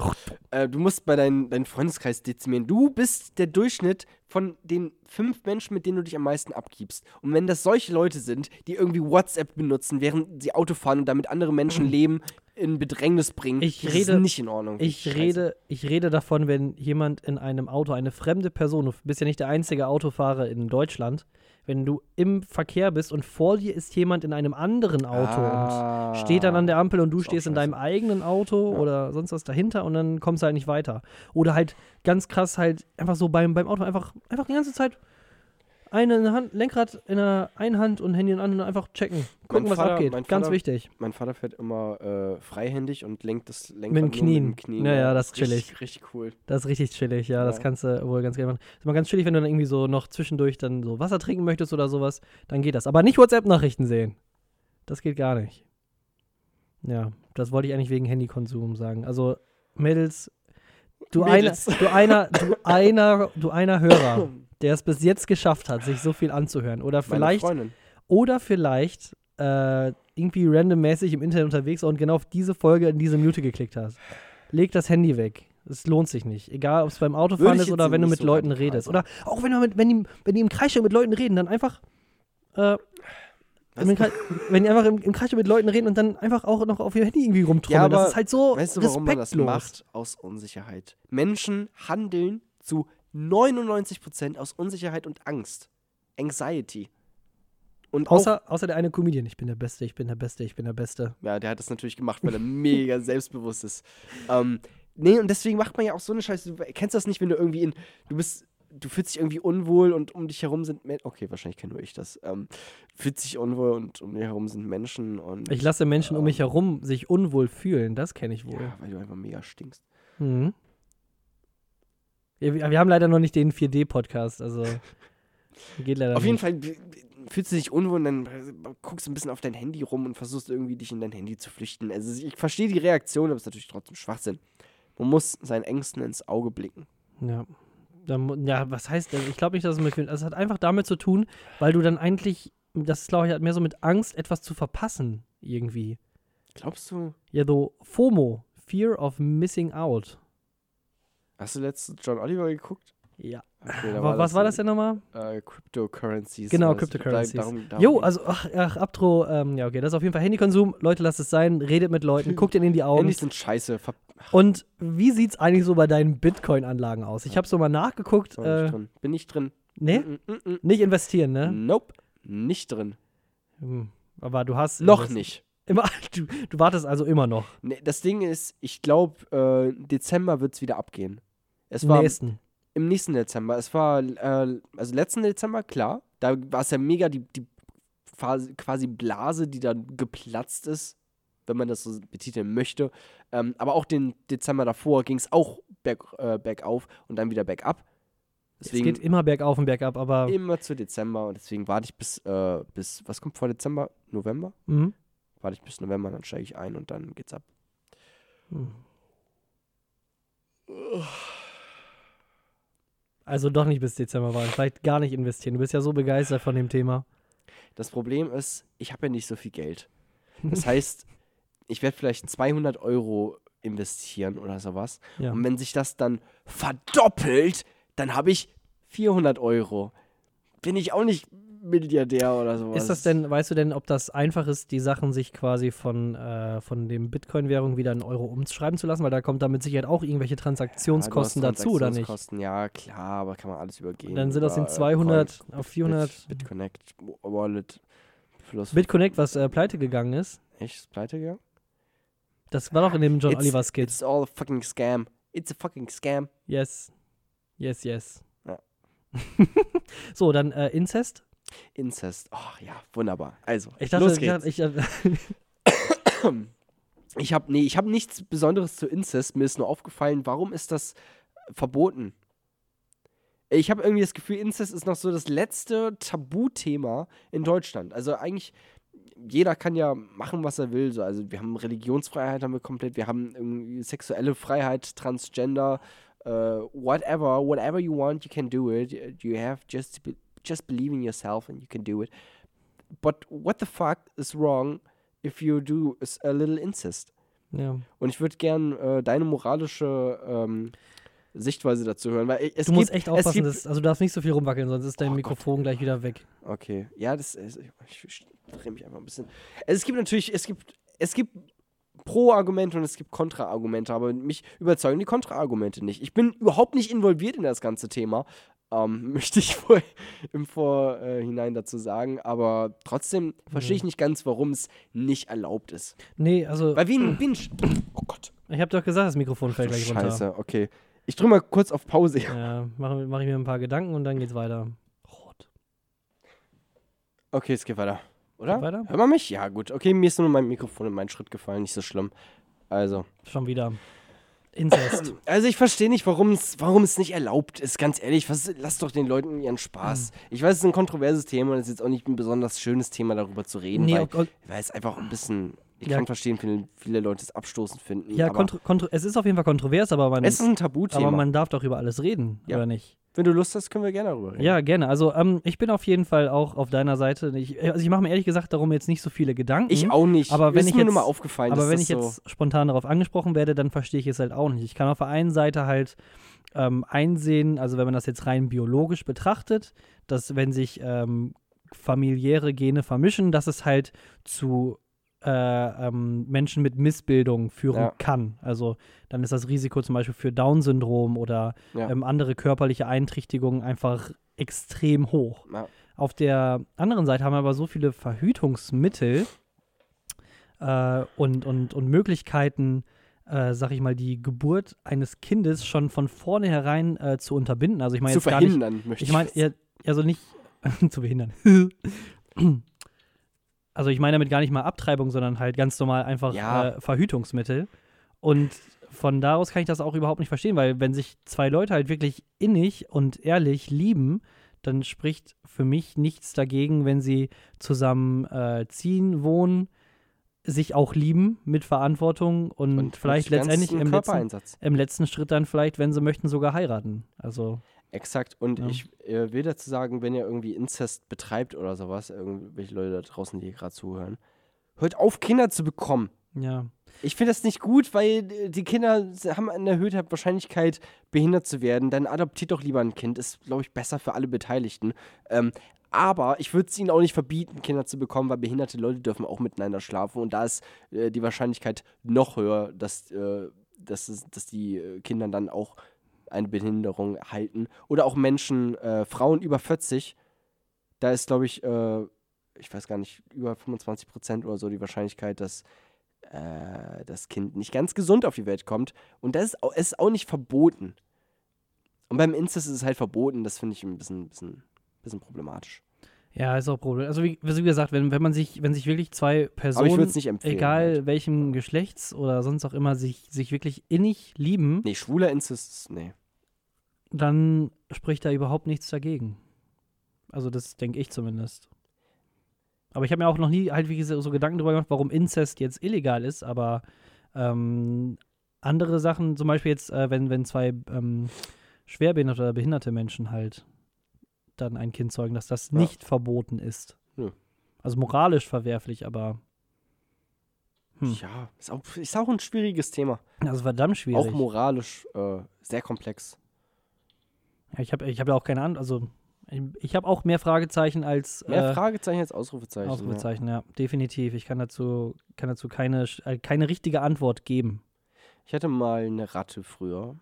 Äh, du musst bei deinem deinen Freundeskreis dezimieren. Du bist der Durchschnitt von den fünf Menschen, mit denen du dich am meisten abgibst. Und wenn das solche Leute sind, die irgendwie WhatsApp benutzen, während sie Auto fahren und damit andere Menschen [clears throat] Leben in Bedrängnis bringen, Ich das rede- ist nicht in Ordnung. Ich Scheiße. rede, ich rede davon, wenn jemand in einem Auto, eine fremde Person, du bist ja nicht der einzige Autofahrer in Deutschland, wenn du im Verkehr bist und vor dir ist jemand in einem anderen Auto Ah. und steht dann an der Ampel und du stehst in deinem eigenen Auto Ja. oder sonst was dahinter und dann kommst du halt nicht weiter. Oder halt ganz krass halt einfach so beim, beim Auto einfach, einfach die ganze Zeit eine Hand, Lenkrad in der einen Hand und Handy in der anderen einfach checken. Gucken, Mein was Vater- abgeht. mein Ganz Vater- wichtig. Mein Vater fährt immer äh, freihändig und lenkt das Lenkrad den nur Knien. Mit dem Knien. Ja, ja, das ist richtig, chillig. Richtig cool. Das ist richtig chillig, ja, das Ja. kannst du wohl ganz gerne machen. Ist immer ganz chillig, wenn du dann irgendwie so noch zwischendurch dann so Wasser trinken möchtest oder sowas, dann geht das. Aber nicht WhatsApp-Nachrichten sehen. Das geht gar nicht. Ja, das wollte ich eigentlich wegen Handykonsum sagen. Also, Mädels, du, Mädels. Einer, du einer, du einer, du einer Hörer, [laughs] der es bis jetzt geschafft hat, sich so viel anzuhören. Oder vielleicht, oder vielleicht äh, irgendwie randommäßig im Internet unterwegs und genau auf diese Folge in diese Mute geklickt hast. Leg das Handy weg. Es lohnt sich nicht. Egal, ob es beim Autofahren ist oder wenn du mit so Leuten redest. Oder auch wenn, du mit, wenn, die, wenn die im Kreische mit Leuten reden, dann einfach. Äh, wenn, die einfach im, im Kreische mit Leuten reden und dann einfach auch noch auf ihr Handy irgendwie rumtrommeln. Ja, aber das ist halt so Weißt du, warum man das respektlos. macht? Aus Unsicherheit. Menschen handeln zu 99% aus Unsicherheit und Angst. Anxiety. Und Außer, außer der eine Comedian. Ich bin der Beste, ich bin der Beste, ich bin der Beste. ja, der hat das natürlich gemacht, weil er mega [laughs] selbstbewusst ist. Ähm, nee, und deswegen macht man ja auch so eine Scheiße. Du kennst das nicht, wenn du irgendwie in, du bist, du fühlst dich irgendwie unwohl und um dich herum sind Menschen. Okay, wahrscheinlich kenne nur ich das. Ähm, fühlst dich unwohl und um dich herum sind Menschen und. Ich lasse Menschen um mich herum sich unwohl fühlen. Das kenne ich wohl. ja, weil du einfach mega stinkst. Mhm. Wir, wir haben leider noch nicht den 4D-Podcast, also [laughs] geht leider Auf jeden nicht. Fall b- b- fühlst du dich unwohl und dann äh, guckst du ein bisschen auf dein Handy rum und versuchst irgendwie dich in dein Handy zu flüchten. Also ich verstehe die Reaktion, aber es ist natürlich trotzdem Schwachsinn. Man muss seinen Ängsten ins Auge blicken. Ja. Ja, was heißt denn? Ich glaube nicht, dass es mit. Also es hat einfach damit zu tun, weil du dann eigentlich, das glaube ich, hat mehr so mit Angst, etwas zu verpassen, irgendwie. Glaubst du, Ja, so FOMO, Fear of Missing Out. Hast du letztens John Oliver geguckt? Ja. Okay, Aber was war das denn nochmal? Äh, Cryptocurrencies. Genau, Also, Cryptocurrencies. Darum, darum Jo, also, ach, ach Abtro, ähm, ja, okay, das ist auf jeden Fall Handykonsum. Leute, lasst es sein, redet mit Leuten, [laughs] guckt ihnen in die Augen. Handys sind scheiße. Ver Und wie sieht's eigentlich so bei deinen Bitcoin-Anlagen aus? Ich habe so mal nachgeguckt. Bin nicht Äh, drin. Bin nicht drin. nee, Mm, mm, mm, nicht investieren, mm. ne? Nope. Nicht drin. Hm, Aber du hast. Noch nicht. Immer, [laughs] du, du wartest also immer noch. Nee, das Ding ist, ich glaube, äh, Dezember wird es wieder abgehen. Es Im war nächsten. im nächsten Dezember. Es war, äh, also letzten Dezember, klar. Da war es ja mega die, die quasi, quasi Blase, die dann geplatzt ist, wenn man das so betiteln möchte. Ähm, aber auch den Dezember davor ging es auch berg, äh, bergauf und dann wieder bergab. es Deswegen geht immer bergauf und bergab, aber. immer zu Dezember und deswegen warte ich bis, äh, bis, was kommt vor Dezember? November? Mhm. Warte ich bis November, dann steige ich ein und dann geht's ab. Hm. Also doch nicht bis Dezember warten. Vielleicht gar nicht investieren. Du bist ja so begeistert von dem Thema. Das Problem ist, ich habe ja nicht so viel Geld. [laughs] Das heißt, ich werde vielleicht 200 Euro investieren oder sowas. Ja. Und wenn sich das dann verdoppelt, dann habe ich 400 Euro. Bin ich auch nicht Milliardär oder sowas. Ist das denn, weißt du denn, ob das einfach ist, die Sachen sich quasi von, äh, von dem Bitcoin-Währung wieder in Euro umschreiben zu lassen? Weil da kommt da mit Sicherheit auch irgendwelche Transaktionskosten ja, dazu, oder nicht? Transaktionskosten, Ja, klar, aber kann man alles übergehen. Dann sind das in äh, 200 Coin- auf 400. Bit, BitConnect, Wallet, plus. BitConnect, was äh, pleite gegangen ist, Echt, ist pleite gegangen? das war doch in dem John It's- Oliver Skit. It's all a fucking scam. It's a fucking scam. Yes. Yes, yes. Ja. [laughs] so, dann äh, Incest. Incest. Oh ja, wunderbar. Also, Ich dachte, los geht's. ich, [coughs] Ich habe nee, ich habe nichts Besonderes zu Incest. Mir ist nur aufgefallen, warum ist das verboten? Ich habe irgendwie das Gefühl, Incest ist noch so das letzte Tabuthema in Deutschland. Also eigentlich jeder kann ja machen, was er will. So. Also wir haben Religionsfreiheit haben wir komplett, wir haben sexuelle Freiheit, Transgender, äh, whatever, whatever you want, you can do it. You have just to be, just believe in yourself and you can do it. But what the fuck is wrong if you do a little incest? ja. Und ich würde gern äh, deine moralische ähm, Sichtweise dazu hören. Weil es Du musst gibt, echt aufpassen, dass, also du darfst nicht so viel rumwackeln, sonst ist dein Oh Mikrofon gleich wieder weg. Okay, ja, das ist, ich, ich drehe mich einfach ein bisschen. Es gibt natürlich, es gibt, es gibt Pro-Argumente und es gibt Kontra-Argumente, aber mich überzeugen die Kontra-Argumente nicht. Ich bin überhaupt nicht involviert in das ganze Thema, ähm, [laughs] möchte ich vor, im Vorhinein dazu sagen, aber trotzdem verstehe ich nicht ganz, warum es nicht erlaubt ist. Nee, also Weil wie ein [clears throat] Binge. Oh Gott. ich habe doch gesagt, das Mikrofon fällt gleich runter. Scheiße, okay. Ich drücke mal kurz auf Pause. Ja, mache mach ich mir ein paar Gedanken und dann geht's weiter. Rot. Okay, es geht weiter. Oder? Geht weiter? Hört man mich? Ja, gut. Okay, mir ist nur mein Mikrofon in meinen Schritt gefallen, nicht so schlimm. Also. Schon wieder. Inzest. Also ich verstehe nicht, warum es warum es nicht erlaubt ist, ganz ehrlich. Was, lass doch den Leuten ihren Spaß. Ich weiß, es ist ein kontroverses Thema und es ist jetzt auch nicht ein besonders schönes Thema, darüber zu reden, nee, weil, ok- weil es einfach ein bisschen. Ich Ja. kann verstehen, viele, viele Leute es abstoßend finden. ja, kontro kontro es ist auf jeden Fall kontrovers, aber man, es ist ein Tabuthema. aber man darf doch über alles reden, Ja. oder nicht? Wenn du Lust hast, können wir gerne darüber reden. Ja, gerne. Also ähm, ich bin auf jeden Fall auch auf deiner Seite. Ich, also ich mache mir ehrlich gesagt darum jetzt nicht so viele Gedanken. Ich auch nicht. Aber wenn ist ich mir jetzt- nur mal aufgefallen, Aber wenn ich so jetzt spontan darauf angesprochen werde, dann verstehe ich es halt auch nicht. Ich kann auf der einen Seite halt ähm, einsehen, also wenn man das jetzt rein biologisch betrachtet, dass wenn sich ähm, familiäre Gene vermischen, dass es halt zu äh, ähm, Menschen mit Missbildung führen Ja. kann. Also dann ist das Risiko zum Beispiel für Down-Syndrom oder Ja. ähm, andere körperliche Einträchtigungen einfach extrem hoch. Ja. Auf der anderen Seite haben wir aber so viele Verhütungsmittel äh, und, und, und Möglichkeiten, äh, sag ich mal, die Geburt eines Kindes schon von vornherein äh, zu unterbinden. Also ich meine zu jetzt gar nicht, verhindern, möchte ich meine, ja, also nicht [laughs] zu behindern. Also ich meine damit gar nicht mal Abtreibung, sondern halt ganz normal einfach Ja. äh, Verhütungsmittel. Und von daraus kann ich das auch überhaupt nicht verstehen, weil wenn sich zwei Leute halt wirklich innig und ehrlich lieben, dann spricht für mich nichts dagegen, wenn sie zusammen äh, ziehen, wohnen, sich auch lieben mit Verantwortung und, vielleicht mit letztendlich im letzten, im letzten Schritt dann vielleicht, wenn sie möchten, sogar heiraten. Also Exakt. Und Ja. ich äh, will dazu sagen, wenn ihr irgendwie Inzest betreibt oder sowas, irgendwelche Leute da draußen, die hier gerade zuhören, hört auf, Kinder zu bekommen. ja. Ich finde das nicht gut, weil äh, die Kinder haben eine erhöhte Wahrscheinlichkeit, behindert zu werden. Dann adoptiert doch lieber ein Kind. Ist, glaube ich, besser für alle Beteiligten. Ähm, aber ich würde es ihnen auch nicht verbieten, Kinder zu bekommen, weil behinderte Leute dürfen auch miteinander schlafen. Und da ist äh, die Wahrscheinlichkeit noch höher, dass, äh, dass, dass die äh, Kinder dann auch eine Behinderung erhalten. Oder auch Menschen, äh, Frauen über 40. Da ist, glaube ich, äh, ich weiß gar nicht, über 25 Prozent oder so die Wahrscheinlichkeit, dass äh, das Kind nicht ganz gesund auf die Welt kommt. Und das ist, au- es ist auch nicht verboten. Und beim Inzest ist es halt verboten. Das finde ich ein bisschen, bisschen, bisschen problematisch. Ja, ist auch ein Problem. Also wie, wie gesagt, wenn, wenn man sich, wenn sich wirklich zwei Personen, egal Halt. welchem Geschlechts oder sonst auch immer, sich, sich wirklich innig lieben, Nee, schwuler Inzest, nee. Dann spricht da überhaupt nichts dagegen. Also das denke ich zumindest. Aber ich habe mir auch noch nie halt wie gesagt, so Gedanken darüber gemacht, warum Inzest jetzt illegal ist, aber ähm, andere Sachen, zum Beispiel jetzt, äh, wenn, wenn zwei ähm, schwerbehinderte oder behinderte Menschen halt dann ein Kind zeugen, dass das Ja. nicht verboten ist. Nö. Also moralisch verwerflich, aber Hm. Ja, ist auch, ist auch ein schwieriges Thema. ist verdammt schwierig. Auch moralisch äh, sehr komplex. Ja, ich habe ich hab ja auch keine Ahnung, also ich, habe auch mehr Fragezeichen als Mehr äh, Fragezeichen als Ausrufezeichen. Ausrufezeichen, ja. definitiv. Ich kann dazu, kann dazu keine, äh, keine richtige Antwort geben. Ja. Ich hatte mal eine Ratte früher.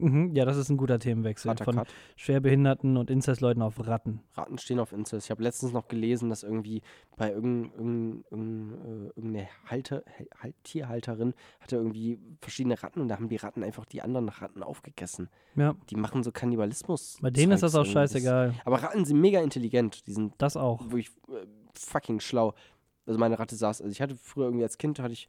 Mhm, ja, das ist ein guter Themenwechsel. Harter Von Cut. Schwerbehinderten und Inzestleuten auf Ratten. Ratten stehen auf Inzest. Ich habe letztens noch gelesen, dass irgendwie bei irgendein, irgendein, irgendein, irgendeine Halter, Hal- Tierhalterin hatte irgendwie verschiedene Ratten und da haben die Ratten einfach die anderen Ratten aufgegessen. Ja, Die machen so Kannibalismus. bei denen ist das auch scheißegal. Aber Ratten sind mega intelligent. Die sind Das auch. wirklich äh, fucking schlau. Also meine Ratte saß, also ich hatte früher irgendwie als Kind, hatte ich,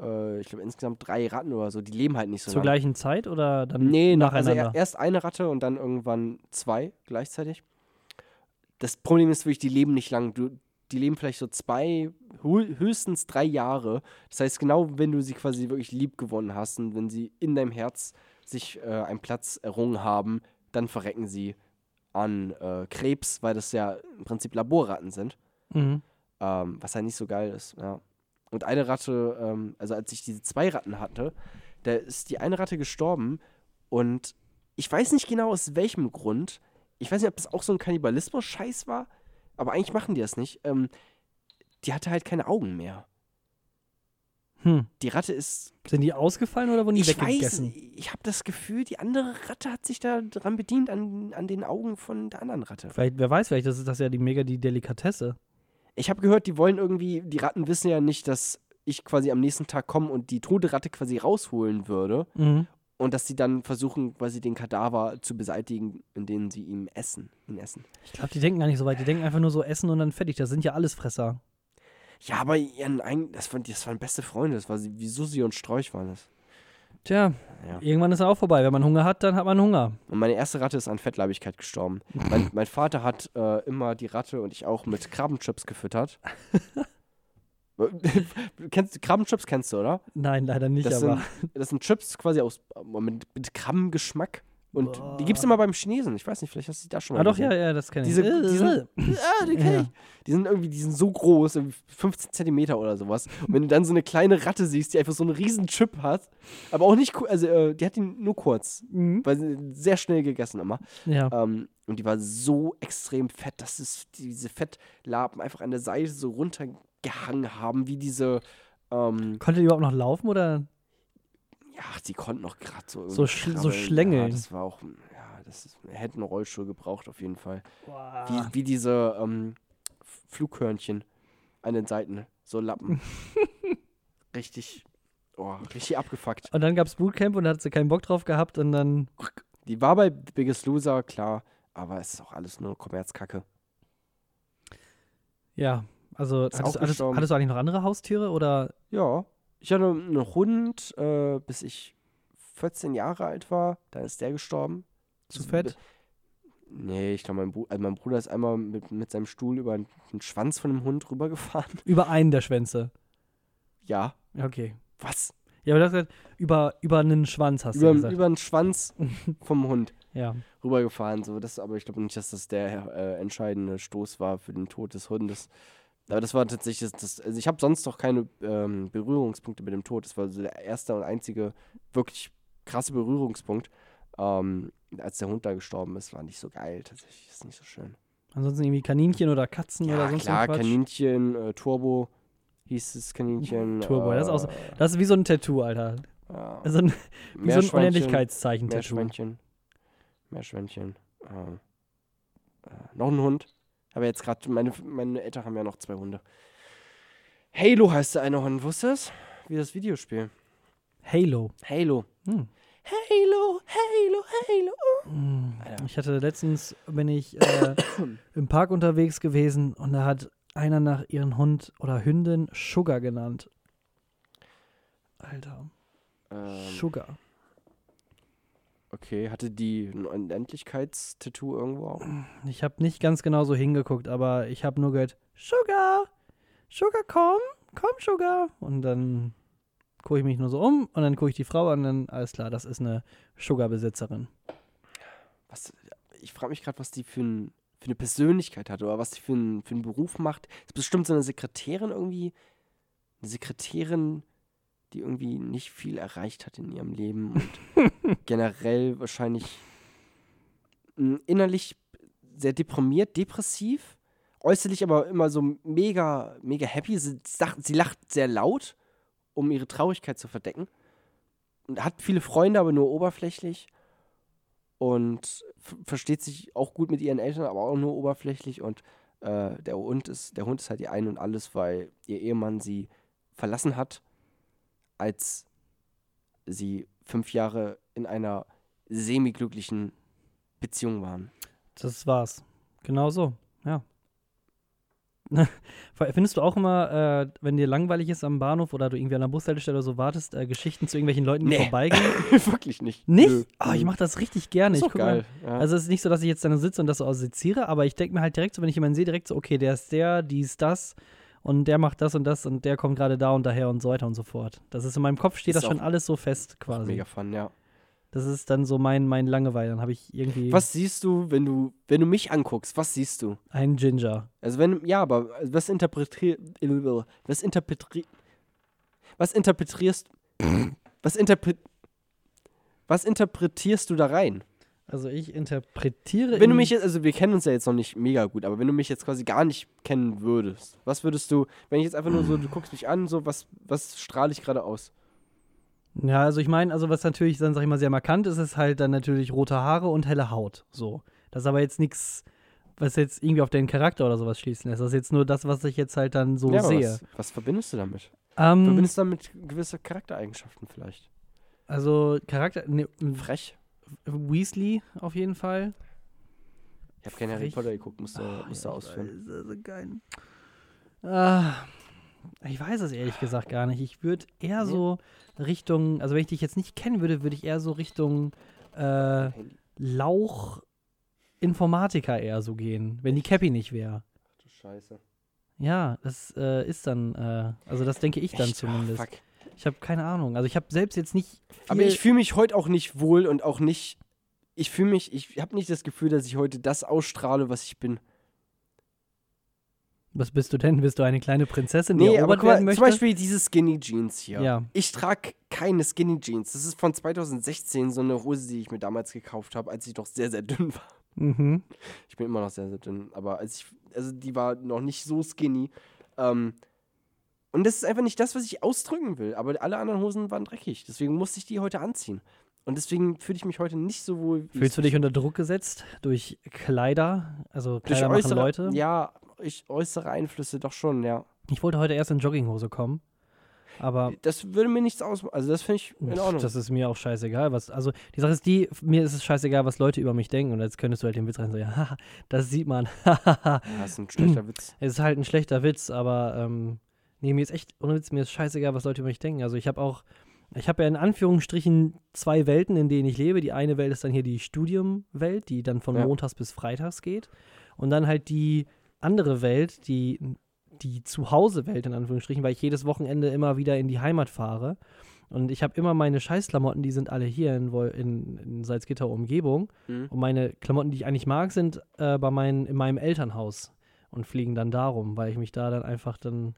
äh, ich glaube insgesamt drei Ratten oder so. Die leben halt nicht so Zur lange. gleichen Zeit oder dann Nee, also nacheinander? er, erst eine Ratte und dann irgendwann zwei gleichzeitig. Das Problem ist wirklich, die leben nicht lang. Du, die leben vielleicht so zwei, hö- höchstens drei Jahre. Das heißt, genau wenn du sie quasi wirklich lieb gewonnen hast und wenn sie in deinem Herz sich äh, einen Platz errungen haben, dann verrecken sie an äh, Krebs, weil das ja im Prinzip Laborratten sind. mhm. Ähm, was halt nicht so geil ist, ja. Und eine Ratte, ähm, also als ich diese zwei Ratten hatte, da ist die eine Ratte gestorben Und ich weiß nicht genau aus welchem Grund. Ich weiß nicht, ob das auch so ein Kannibalismus-Scheiß war, aber eigentlich machen die das nicht. Ähm, die hatte halt keine Augen mehr. Hm. Die Ratte ist. Sind die ausgefallen oder wurden die Ich weiß, weggegessen? ich habe das Gefühl, die andere Ratte hat sich da dran bedient, an, an den Augen von der anderen Ratte. Vielleicht, wer weiß, vielleicht ist das ja die mega die Delikatesse. Ich habe gehört, die wollen irgendwie, die Ratten wissen ja nicht, dass ich quasi am nächsten Tag komme und die tote Ratte quasi rausholen würde Mhm. und dass sie dann versuchen, quasi den Kadaver zu beseitigen, indem sie ihn essen. Ihn essen. Ich glaube, die denken gar nicht so weit. Die denken einfach nur so essen und dann fertig. Das sind ja alles Fresser. Ja, aber ihren das, waren, das waren beste Freunde, das war sie- wie Susi und Sträuch waren das. Tja, Ja. irgendwann ist er auch vorbei. Wenn man Hunger hat, dann hat man Hunger. Und meine erste Ratte ist an Fettleibigkeit gestorben. mein, [laughs] mein Vater hat äh, immer die Ratte und ich auch mit Krabbenchips gefüttert. [laughs] kennst, Krabbenchips kennst du, oder? Nein, leider nicht, Das aber. sind, das sind Chips quasi aus mit, mit Krabbengeschmack. Und Boah. die gibt es immer beim Chinesen. Ich weiß nicht, vielleicht hast du die da schon mal Ah, doch, gesehen. ja, ja, das kenne ich. Diese, Äh, [laughs] die sind, äh. ah, die kenn Ja. ich. Die sind irgendwie, die sind so groß, irgendwie 15 Zentimeter oder sowas. Und wenn du dann so eine kleine Ratte siehst, die einfach so einen riesen Chip hat, aber auch nicht, also äh, die hat ihn nur kurz, Mhm. weil sie sehr schnell gegessen immer. Ja. Ähm, und die war so extrem fett, dass es diese Fettlappen einfach an der Seite so runtergehangen haben, wie diese, ähm, Konnte die überhaupt noch laufen oder? Ja, sie konnten noch gerade so So schl- so schlängeln. Ja, das war auch, ja, das ist, hätten Rollstuhl gebraucht auf jeden Fall. Boah. Wie, wie diese ähm, Flughörnchen an den Seiten, so Lappen. [laughs] richtig, oh, richtig abgefuckt. Und dann gab es Bootcamp und da hat sie keinen Bock drauf gehabt und dann. Die war bei Biggest Loser, klar, aber es ist auch alles nur Kommerzkacke. Ja, also hattest, hattest, hattest du eigentlich noch andere Haustiere oder? Ja, ich hatte einen Hund, äh, bis ich 14 Jahre alt war. Dann ist der gestorben. Zu fett? Nee, ich glaube, mein, Bru also mein Bruder ist einmal mit, mit seinem Stuhl über den Schwanz von einem Hund rübergefahren. [laughs] Über einen der Schwänze. Ja. Okay. Was? Ja, aber du hast gesagt, über, über einen Schwanz hast du Über, gesagt. über den Schwanz [laughs] vom Hund ja. rübergefahren. So, das, aber ich glaube nicht, dass das der äh, entscheidende Stoß war für den Tod des Hundes. Aber das war tatsächlich, das, das, also ich habe sonst noch keine ähm, Berührungspunkte mit dem Tod. Das war so der erste und einzige wirklich krasse Berührungspunkt. Ähm, als der Hund da gestorben ist, war nicht so geil. Tatsächlich ist nicht so schön. Ansonsten irgendwie Kaninchen oder Katzen oder Ja, sonst klar, irgendwas. Kaninchen, äh, Turbo hieß es Kaninchen. Turbo, äh, das ist auch so- Das ist wie so ein Tattoo, Alter. Ja. Also ein, wie so ein Meerschweinchen, Unendlichkeitszeichen-Tattoo. Meerschweinchen. Meerschweinchen. Äh, äh, noch ein Hund. Aber jetzt gerade, meine, meine Eltern haben ja noch zwei Hunde. Halo heißt der eine Hund, wusstest du? Wie das Videospiel. Halo. Halo. Hm. Halo, Halo, Halo. Hm. Ich hatte letztens, bin ich äh, [coughs] im Park unterwegs gewesen und da hat einer nach ihren Hund oder Hündin Sugar genannt. Alter, Ähm, Sugar. Okay, hatte die ein Unendlichkeitstattoo irgendwo auch? Ich habe nicht ganz genau so hingeguckt, aber ich habe nur gehört, Sugar, Sugar, komm, komm, Sugar. Und dann gucke ich mich nur so um und dann gucke ich die Frau an und dann, alles klar, das ist eine Sugar-Besitzerin. Was, ich frage mich gerade, was die für, ein, für eine Persönlichkeit hat oder was die für, ein, für einen Beruf macht. Ist bestimmt so eine Sekretärin irgendwie. Eine Sekretärin, die irgendwie nicht viel erreicht hat in ihrem Leben [laughs] und generell wahrscheinlich mm, innerlich sehr deprimiert, depressiv, äußerlich aber immer so mega, mega happy. Sie, sie lacht sehr laut, um ihre Traurigkeit zu verdecken. Und hat viele Freunde, aber nur oberflächlich und versteht sich auch gut mit ihren Eltern, aber auch nur oberflächlich und äh, der Hund ist der Hund ist halt ihr Ein und Alles, weil ihr Ehemann sie verlassen hat, als sie fünf Jahre in einer semi-glücklichen Beziehung waren. Das war's. Genau so, ja. [laughs] Findest du auch immer, äh, wenn dir langweilig ist am Bahnhof oder du irgendwie an der Bushaltestelle oder so wartest, äh, Geschichten zu irgendwelchen Leuten, die Nee. vorbeigehen? [laughs] Wirklich nicht. Nicht? Nö. Oh, ich mache das richtig gerne. ist Ich guck mal- geil. Ja. Also es ist nicht so, dass ich jetzt da sitze und das so seziere, aber ich denke mir halt direkt so, wenn ich jemanden sehe, direkt so, okay, der ist der, die ist das und der macht das und das und der kommt gerade da und daher und so weiter und so fort. Das ist in meinem Kopf steht Ist das schon alles so fest quasi. Mega fun, ja. Das ist dann so mein, mein Langeweile. Dann habe ich irgendwie Was siehst du, wenn du, wenn du mich anguckst? Was siehst du? einen Ginger. Also wenn, ja, aber was interpretier, was interpretri, was interpretierst, was interpret, Was interpretierst du da rein? Also ich interpretiere. Wenn du mich jetzt, also wir kennen uns ja jetzt noch nicht mega gut, aber wenn du mich jetzt quasi gar nicht kennen würdest, was würdest du, wenn ich jetzt einfach nur so, du guckst mich an, so, was, was strahle ich gerade aus? Ja, also ich meine, also was natürlich dann, sag ich mal, sehr markant ist, ist halt dann natürlich rote Haare und helle Haut. So. Das ist aber jetzt nichts, was jetzt irgendwie auf den Charakter oder sowas schließen lässt. Das ist jetzt nur das, was ich jetzt halt dann so Ja, sehe. Was, was verbindest du damit? Ähm, Verbindest du damit gewisse Charaktereigenschaften vielleicht? also Charakter, ne, Frech? Weasley auf jeden Fall. Ich habe keinen Harry. Potter geguckt, musst du, Ah, musst ja, ich ausführen. weiß, also kein- Ah, ich weiß es ehrlich gesagt gar nicht. Ich würde eher Nee. so Richtung, also wenn ich dich jetzt nicht kennen würde, würde ich eher so Richtung äh. Lauch Informatiker eher so gehen, wenn die Cappy nicht wäre. Ach du Scheiße. Ja, das äh, ist dann, äh, also das denke ich dann Echt? Zumindest. fuck. Ich habe keine Ahnung. Also ich habe selbst jetzt nicht. Aber ich fühle mich heute auch nicht wohl und auch nicht. Ich fühle mich, ich habe nicht das Gefühl, dass ich heute das ausstrahle, was ich bin. was bist du denn? Bist du eine kleine Prinzessin, die Nee, aber guck mal, werden möchte? zum Beispiel diese Skinny Jeans hier. Ja. Ich trage keine Skinny Jeans. Das ist von 2016 so eine Hose, die ich mir damals gekauft habe, als ich noch sehr, sehr dünn war. Mhm. Ich bin immer noch sehr, sehr dünn, aber als ich, also die war noch nicht so skinny. Ähm, und das ist einfach nicht das, was ich ausdrücken will. Aber alle anderen Hosen waren dreckig. Deswegen musste ich die heute anziehen. Und deswegen fühle ich mich heute nicht so wohl. wie Fühlst du ich- dich unter Druck gesetzt durch Kleider? Also durch Kleider machen äußere, Leute? Ja, ich, äußere Einflüsse doch schon, ja. Ich wollte heute erst in Jogginghose kommen. Aber Das würde mir nichts ausmachen. Also das finde ich in Ordnung. das ist mir auch scheißegal. Was, also die Sache ist die, mir ist es scheißegal, was Leute über mich denken. Und jetzt könntest du halt den Witz rein so, ja, haha, [laughs] das sieht man. [laughs] ja, das ist ein schlechter Witz. Es ist halt ein schlechter Witz, aber ähm, nee, mir ist echt, ohne Witz, mir ist scheißegal, was Leute über mich denken. Also ich habe auch, ich habe ja in Anführungsstrichen zwei Welten, in denen ich lebe. Die eine Welt ist dann hier die Studiumwelt, die dann von Ja. montags bis freitags geht. Und dann halt die andere Welt, die, die Zuhause-Welt in Anführungsstrichen, weil ich jedes Wochenende immer wieder in die Heimat fahre. Und ich habe immer meine Scheißklamotten, die sind alle hier in, in, in Salzgitter Umgebung. Mhm. Und meine Klamotten, die ich eigentlich mag, sind äh, bei meinen, in meinem Elternhaus und fliegen dann darum, weil ich mich da dann einfach dann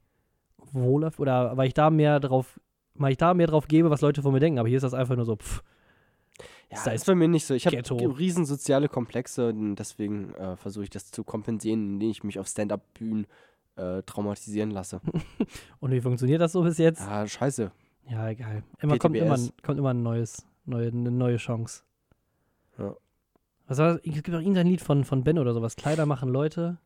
wohler oder weil ich da mehr drauf, weil ich da mehr drauf gebe, was Leute von mir denken. Aber hier ist das einfach nur so, pff, Ja, das ist bei mir nicht so. Ich habe riesen soziale Komplexe und deswegen äh, versuche ich das zu kompensieren, indem ich mich auf Stand-Up-Bühnen äh, traumatisieren lasse. [laughs] und wie funktioniert das so bis jetzt? Ah, scheiße. Ja, egal. Immer kommt immer, kommt immer ein neues, neue, eine neue Chance. Ja. Was war das? Es gibt auch irgendein Lied von, von Ben oder sowas. Kleider machen Leute.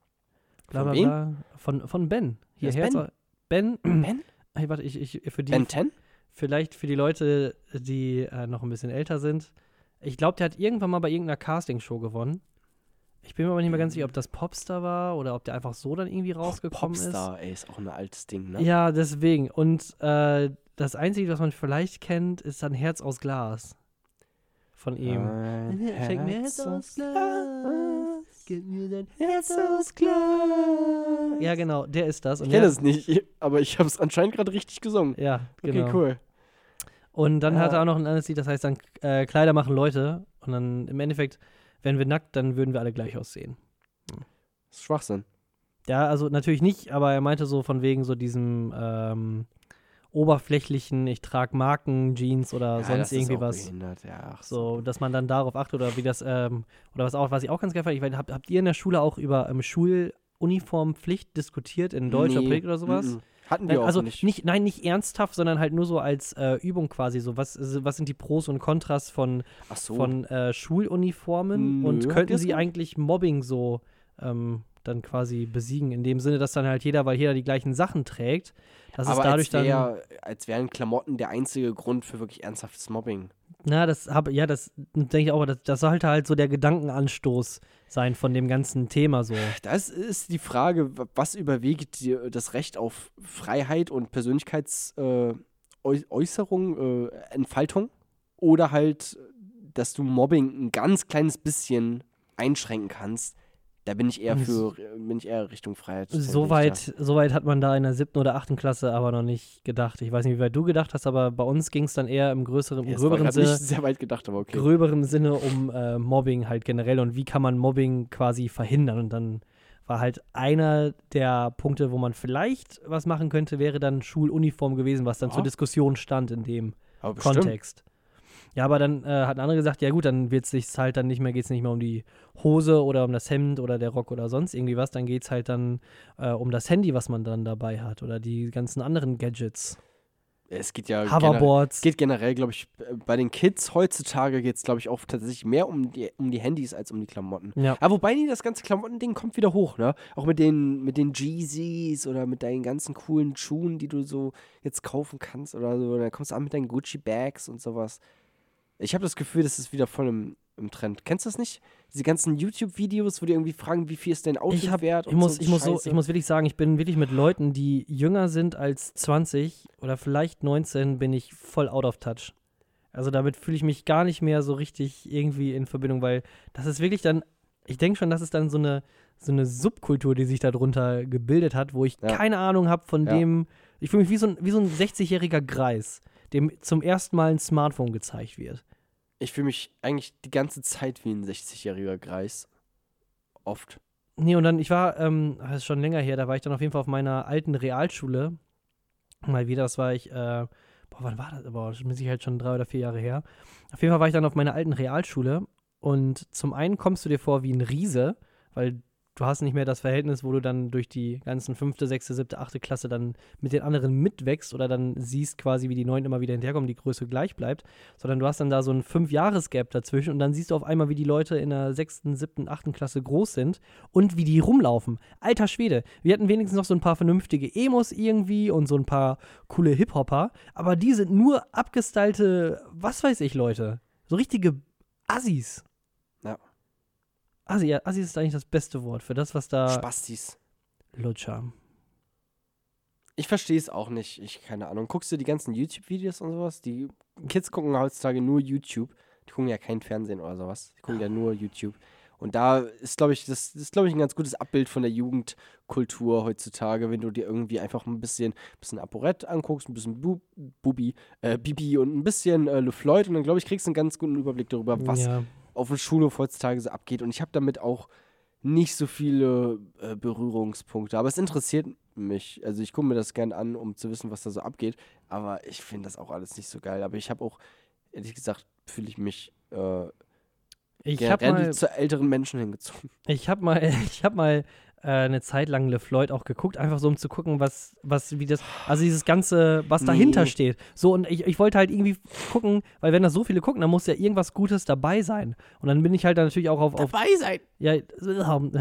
Bla, Von bla, bla. Von, von Ben. Wer ist Ben? Ben? Ben? Hey, warte, ich, ich, für die, Ben 10? vielleicht für die Leute, die äh, noch ein bisschen älter sind. Ich glaube, der hat irgendwann mal bei irgendeiner Castingshow gewonnen. Ich bin mir aber nicht mehr ganz sicher, ob das Popstar war oder ob der einfach so dann irgendwie rausgekommen Popstar, ey, ist auch ein altes Ding, ist. ne? Ja, deswegen. Und äh, das Einzige, was man vielleicht kennt, ist dann Herz aus Glas. Von ihm. Ein Herz Herz aus aus Glas. Gib mir dein Herz aus Glas. Ja, genau, der ist das. Und Ich kenne das nicht, aber ich habe es anscheinend gerade richtig gesungen. Ja, Okay, genau. cool. Und dann Ja. hat er auch noch ein anderes Lied, das heißt dann äh, Kleider machen Leute. Und dann im Endeffekt, wenn wir nackt, dann würden wir alle gleich aussehen. Das ist Schwachsinn. Ja, also natürlich nicht, aber er meinte so von wegen so diesem ähm, oberflächlichen, ich trage Marken, Jeans oder ja, sonst irgendwie was. Behindert. Ja, ach So, dass man dann darauf achtet oder wie das, ähm, oder was auch, was ich auch ganz geil fand, ich weiß, habt, habt ihr in der Schule auch über ähm, Schuluniformpflicht diskutiert in Deutsch oder Nee, Politik oder sowas? mm, mm. Hatten Nein, wir auch also nicht. nein, nicht ernsthaft, sondern halt nur so als äh, Übung quasi so. Was, was sind die Pros und Kontras von, so. von äh, Schuluniformen Nö, und könnten sie nicht? eigentlich Mobbing so ähm, dann quasi besiegen? In dem Sinne, dass dann halt jeder, weil jeder die gleichen Sachen trägt, aber es dadurch als dann. wär, als wären Klamotten der einzige Grund für wirklich ernsthaftes Mobbing. Na, das habe ja, das denke ich auch, das, das sollte halt so der Gedankenanstoß sein von dem ganzen Thema so. Das ist die Frage, wa- was überwiegt die, das Recht auf Freiheit und Persönlichkeitsäußerung, äh, äh, Entfaltung? Oder halt, dass du Mobbing ein ganz kleines bisschen einschränken kannst? Da bin ich eher für, bin ich eher Richtung Freiheit. So weit, so weit hat man da in der siebten oder achten Klasse aber noch nicht gedacht. Ich weiß nicht, wie weit du gedacht hast, aber bei uns ging es dann eher im größeren, im Ja, gröberen Sinne. nicht sehr weit gedacht, aber okay. gröberen Sinne um äh, Mobbing halt generell und wie kann man Mobbing quasi verhindern. Und dann war halt einer der Punkte, wo man vielleicht was machen könnte, wäre dann Schuluniform gewesen, was dann Ja. zur Diskussion stand in dem aber. Kontext. Ja, aber dann äh, hat ein anderer gesagt, ja gut, dann wird es sich halt dann nicht mehr, geht es nicht mehr um die Hose oder um das Hemd oder der Rock oder sonst irgendwie was, dann geht es halt dann äh, um das Handy, was man dann dabei hat oder die ganzen anderen Gadgets. Es geht ja generell, Hoverboards. es geht generell, glaube ich, bei den Kids heutzutage geht es, glaube ich, auch tatsächlich mehr um die, um die Handys als um die Klamotten. Ja. Aber wobei das ganze Klamotten-Ding kommt wieder hoch, ne? Auch mit den, mit den Jeezys oder mit deinen ganzen coolen Schuhen, die du so jetzt kaufen kannst oder so. Dann kommst du an mit deinen Gucci-Bags und sowas. Ich habe das Gefühl, das ist wieder voll im, im Trend. Kennst du das nicht? Diese ganzen YouTube-Videos, wo die irgendwie fragen, wie viel ist dein Outfit Ich, hab, wert? ich, und muss, so ich, muss so, ich muss wirklich sagen, ich bin wirklich mit Leuten, die jünger sind als 20 oder vielleicht 19, bin ich voll out of touch. Also damit fühle ich mich gar nicht mehr so richtig irgendwie in Verbindung, weil das ist wirklich dann, ich denke schon, das ist dann so eine, so eine Subkultur, die sich darunter gebildet hat, wo ich Ja. keine Ahnung habe von Ja. dem, ich fühle mich wie so ein, wie so ein 60-jähriger Greis, dem zum ersten Mal ein Smartphone gezeigt wird. Ich fühle mich eigentlich die ganze Zeit wie ein 60-jähriger Greis. Oft. Nee, und dann, ich war, ähm, das ist schon länger her, da war ich dann auf jeden Fall auf meiner alten Realschule. Mal wieder, das war ich, äh, boah, wann war das? Boah, das ist Sicherheit schon drei oder vier Jahre her. Auf jeden Fall war ich dann auf meiner alten Realschule und zum einen kommst du dir vor wie ein Riese, weil du hast nicht mehr das Verhältnis, wo du dann durch die ganzen fünfte, sechste, siebte, achte Klasse dann mit den anderen mitwächst oder dann siehst quasi, wie die Neunten immer wieder hinterherkommen, die Größe gleich bleibt, sondern du hast dann da so ein Fünf-Jahres-Gap dazwischen und dann siehst du auf einmal, wie die Leute in der sechsten, siebten, achten Klasse groß sind und wie die rumlaufen. Alter Schwede, wir hatten wenigstens noch so ein paar vernünftige Emos irgendwie und so ein paar coole Hip-Hopper, aber die sind nur abgestylte, was weiß ich, Leute. So richtige Assis. Assi, Assi ist eigentlich das beste Wort für das, was da. Spastis. Lutscher. Ich verstehe es auch nicht. Ich, keine Ahnung. Guckst du die ganzen YouTube-Videos und sowas? Die Kids gucken heutzutage nur YouTube. Die gucken ja kein Fernsehen oder sowas. Die gucken ja nur YouTube. Und da ist, glaube ich, das, ist, glaube ich, ein ganz gutes Abbild von der Jugendkultur heutzutage, wenn du dir irgendwie einfach ein bisschen, bisschen Aporett anguckst, ein bisschen Bu Bubi, äh, Bibi und ein bisschen äh, Le Floyd und dann, glaube ich, kriegst du einen ganz guten Überblick darüber, was ja. Auf dem Schulhof heutzutage so abgeht. Und ich habe damit auch nicht so viele äh, Berührungspunkte. Aber es interessiert mich. Also ich gucke mir das gern an, um zu wissen, was da so abgeht. Aber ich finde das auch alles nicht so geil. Aber ich habe auch, ehrlich gesagt, fühle ich mich äh, Ich habe mal, zu älteren Menschen hingezogen. ich hab mal, [laughs] ich hab mal eine Zeit lang Le Floyd auch geguckt, einfach so um zu gucken, was, was, wie das, also dieses Ganze, was dahinter Nee. steht. So, und ich, ich wollte halt irgendwie gucken, weil wenn da so viele gucken, dann muss ja irgendwas Gutes dabei sein. Und dann bin ich halt dann natürlich auch auf, auf Dabei sein. ja, äh,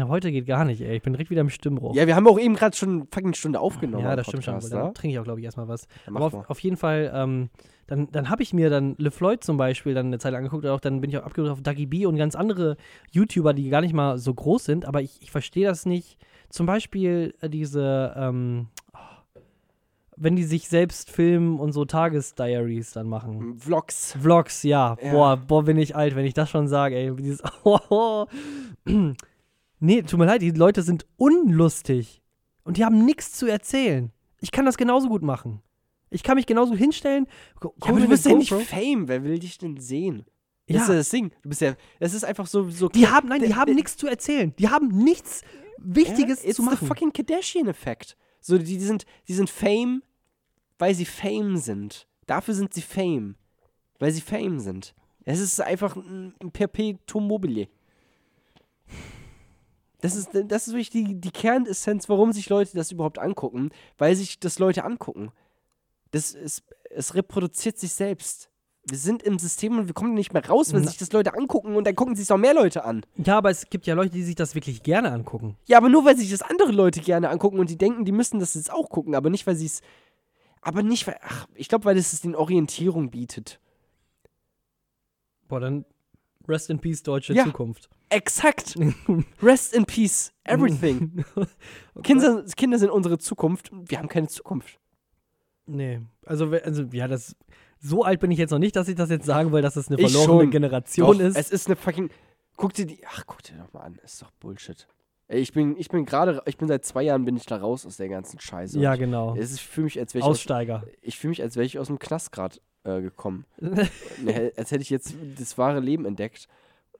heute geht gar nicht, ey. Ich bin direkt wieder im Stimmbruch. Ja, wir haben auch eben gerade schon eine fucking Stunde aufgenommen. Ja, das stimmt schon. Podcast, Dann ne? trinke ich auch, glaube ich, erstmal was. Ja, Aber auf, auf jeden Fall, ähm, dann, dann habe ich mir dann Le Floyd zum Beispiel dann eine Zeit lang angeguckt. Auch dann bin ich auch abgeguckt auf Dagi B und ganz andere YouTuber, die gar nicht mal so groß sind. Aber ich, ich verstehe das nicht. Zum Beispiel äh, diese, ähm, oh, wenn die sich selbst filmen und so Tagesdiaries dann machen. Vlogs. Vlogs, ja. Ja. Boah, boah, bin ich alt, wenn ich das schon sage, ey. Dieses, [laughs] oh, oh. Nee, tut mir leid, die Leute sind unlustig. Und die haben nichts zu erzählen. Ich kann das genauso gut machen. Ich kann mich genauso hinstellen. Ja, aber du bist ja nicht. Fame. Wer will dich denn sehen? Das Ja. ist ja das Ding. Du bist ja, es ist einfach so, so Die haben, nein, die Der- haben der- nichts zu erzählen. Die haben nichts Wichtiges it's zu the machen. fucking Kardashian-Effekt. So, die, die, sind, die sind Fame, weil sie Fame sind. Dafür sind sie Fame. Weil sie Fame sind. Es ist einfach ein, ein Perpetuum mobile. Das ist, das ist wirklich die, die Kernessenz, warum sich Leute das überhaupt angucken. Weil sich das Leute angucken. Das ist, es reproduziert sich selbst. Wir sind im System und wir kommen nicht mehr raus, wenn Na- sich das Leute angucken und dann gucken sich auch mehr Leute an. Ja, aber es gibt ja Leute, die sich das wirklich gerne angucken. Ja, aber nur weil sich das andere Leute gerne angucken und die denken, die müssen das jetzt auch gucken, aber nicht, weil sie es. Aber nicht, weil. Ach, ich glaube, weil es den Orientierung bietet. Boah, dann Rest in Peace, deutsche Ja. Zukunft. Exakt. [laughs] Rest in peace. Everything. [laughs] Kinder, Kinder sind unsere Zukunft. Wir haben keine Zukunft. Nee, also, also ja, das so alt bin ich jetzt noch nicht, dass ich das jetzt sagen will, dass es eine Ich verlorene. Generation Doch, ist. Es ist eine fucking. Guck dir die. Ach, guck dir doch mal an. Das ist doch Bullshit. Ey, ich bin, ich bin gerade. Ich bin seit zwei Jahren bin ich da raus aus der ganzen Scheiße. ja, genau. Es ist für mich, als wäre ich, aus, Aussteiger. ich fühle mich, als wäre ich aus dem Knast gerade äh, gekommen. [laughs] Ne, als hätte ich jetzt das wahre Leben entdeckt.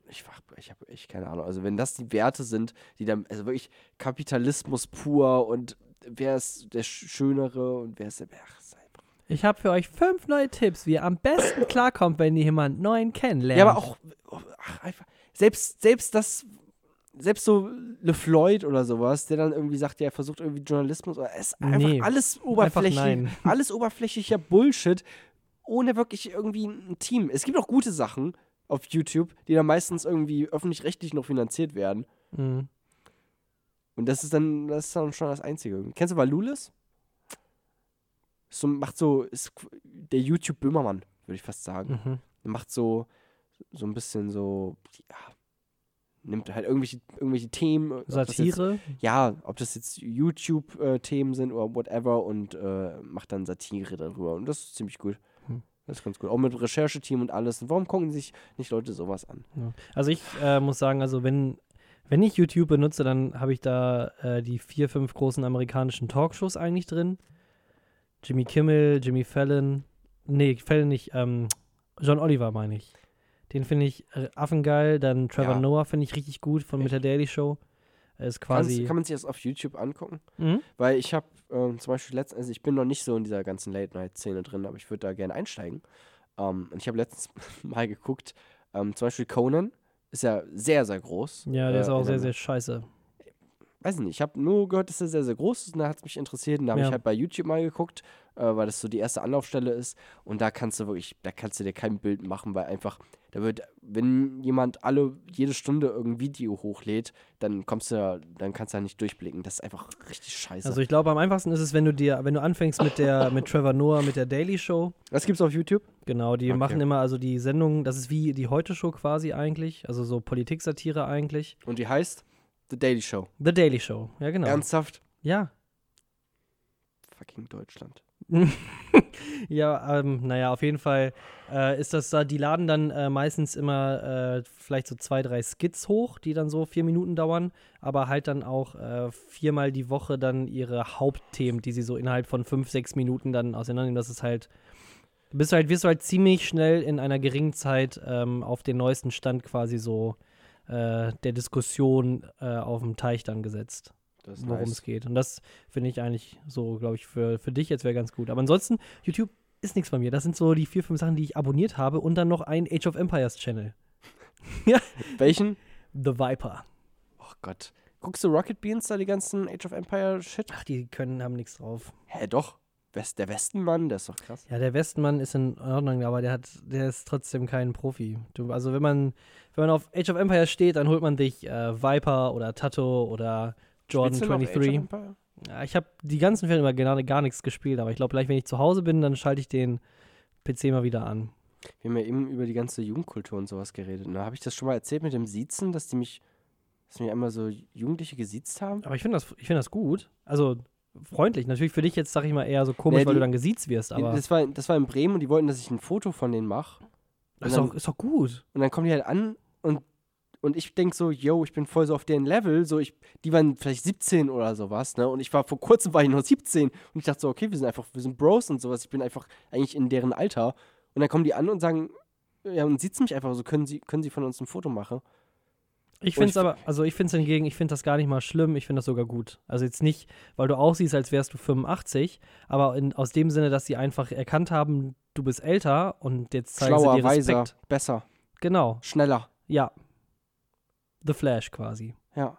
Ich, ich habe echt keine Ahnung. Also, wenn das die Werte sind, die dann, also wirklich Kapitalismus pur und wer ist der Sch- Schönere und wer ist der. Ach, Ich habe für euch fünf neue Tipps, wie ihr am besten klarkommt, wenn ihr jemanden neuen kennenlernt. Ja, aber auch, ach, einfach, selbst, selbst das, selbst so LeFloid oder sowas, der dann irgendwie sagt, ja, er versucht irgendwie Journalismus, oder es ist einfach Nee, alles oberflächlich, nein. [laughs] alles oberflächlicher Bullshit, ohne wirklich irgendwie ein Team. Es gibt auch gute Sachen auf YouTube, die dann meistens irgendwie öffentlich-rechtlich noch finanziert werden. Mhm. Und das ist dann, das ist dann schon das Einzige. Kennst du Valulis? So, macht so, ist der YouTube-Böhmermann, würde ich fast sagen. Mhm. Macht so, so ein bisschen so, ja, nimmt halt irgendwelche, irgendwelche Themen. das Jetzt, Satire. ja, ob das jetzt YouTube-Themen sind oder whatever und äh, macht dann Satire darüber. Und das ist ziemlich gut. Hm. Das ist ganz gut. Auch mit Rechercheteam und alles. Und warum gucken sich nicht Leute sowas an? Ja. Also ich äh, muss sagen, also wenn, wenn ich YouTube benutze, dann habe ich da äh, die vier, fünf großen amerikanischen Talkshows eigentlich drin. Jimmy Kimmel, Jimmy Fallon, nee, Fallon nicht, ähm, John Oliver meine ich. Den finde ich äh, affengeil. Dann Trevor Ja. Noah finde ich richtig gut von mit der Daily Show. Ist quasi. Kannst, kann man sich das auf YouTube angucken? Mhm. Weil ich habe ähm, zum Beispiel letztens, also ich bin noch nicht so in dieser ganzen Late-Night-Szene drin, aber ich würde da gerne einsteigen. Ähm, und ich habe letztens [laughs] mal geguckt, ähm, zum Beispiel Conan ist ja sehr, sehr groß. Ja, der Äh, ist auch sehr, sehr scheiße. Weiß nicht, ich habe nur gehört, dass er sehr, sehr groß ist und da hat es mich interessiert. Und da habe Ja. ich halt bei YouTube mal geguckt, äh, weil das so die erste Anlaufstelle ist. Und da kannst du wirklich, da kannst du dir kein Bild machen, weil einfach, da wird, wenn jemand alle, jede Stunde irgendein Video hochlädt, dann kommst du dann kannst du ja nicht durchblicken. Das ist einfach richtig scheiße. Also ich glaube, am einfachsten ist es, wenn du dir, wenn du anfängst mit der, [laughs] mit Trevor Noah, mit der Daily Show. Was gibt's auf YouTube? Genau, die Okay. machen immer also die Sendung, das ist wie die Heute-Show quasi eigentlich, also so Politik-Satire eigentlich. Und die heißt The Daily Show. The Daily Show, ja genau. Ernsthaft? Ja. Fucking Deutschland. [laughs] Ja, ähm, naja, auf jeden Fall äh, ist das da, die laden dann äh, meistens immer äh, vielleicht so zwei, drei Skits hoch, die dann so vier Minuten dauern, aber halt dann auch äh, viermal die Woche dann ihre Hauptthemen, die sie so innerhalb von fünf, sechs Minuten dann auseinandernehmen. Das ist halt, bist du halt, wirst du halt ziemlich schnell in einer geringen Zeit ähm, auf den neuesten Stand quasi so äh, der Diskussion äh, auf dem Teich dann gesetzt worum nice. es geht. Und das finde ich eigentlich so, glaube ich, für, für dich jetzt wäre ganz gut. Aber ansonsten, YouTube ist nichts bei mir. Das sind so die vier, fünf Sachen, die ich abonniert habe und dann noch ein Age of Empires Channel. [laughs] Welchen? The Viper. Oh Gott. Guckst du Rocket Beans da die ganzen Age of Empire Shit? Ach, die können, haben nichts drauf. Hä, doch. West, der Westenmann, der ist doch krass. Ja, der Westenmann ist in Ordnung, aber der hat, der ist trotzdem kein Profi. Du, also wenn man, wenn man auf Age of Empires steht, dann holt man dich äh, Viper oder Tato oder Jordan Spielst du noch Age of 23. Empire? Ja, ich habe die ganzen Filme immer gar, gar nichts gespielt, aber ich glaube, gleich wenn ich zu Hause bin, dann schalte ich den PC mal wieder an. Wir haben ja eben über die ganze Jugendkultur und sowas geredet. Ne? Habe ich das schon mal erzählt mit dem Siezen, dass die mich, dass mich einmal so Jugendliche gesiezt haben? Aber ich finde das, ich find das gut. Also freundlich. Natürlich für dich jetzt, sag ich mal, eher so komisch, Nee, weil die- du dann gesiezt wirst, aber das, war, das war in Bremen und die wollten, dass ich ein Foto von denen mache. ist, doch, ist doch gut. Und dann kommen die halt an und, und ich denke so, yo, ich bin voll so auf deren Level. So, ich, die waren vielleicht 17 oder sowas, ne? Und ich war vor kurzem war ich noch 17 und ich dachte so, okay, wir sind einfach, wir sind Bros und sowas. Ich bin einfach eigentlich in deren Alter. Und dann kommen die an und sagen, ja, und sitzen mich einfach so, können sie, können sie von uns ein Foto machen? Ich finde es aber, also ich finde es hingegen, ich finde das gar nicht mal schlimm, ich finde das sogar gut. Also jetzt nicht, weil du aussiehst, als wärst du 85, aber in, aus dem Sinne, dass sie einfach erkannt haben, du bist älter und jetzt zeigen Schlauer, sie dir weiser, Respekt. besser, Genau, schneller. ja. The Flash quasi. Ja.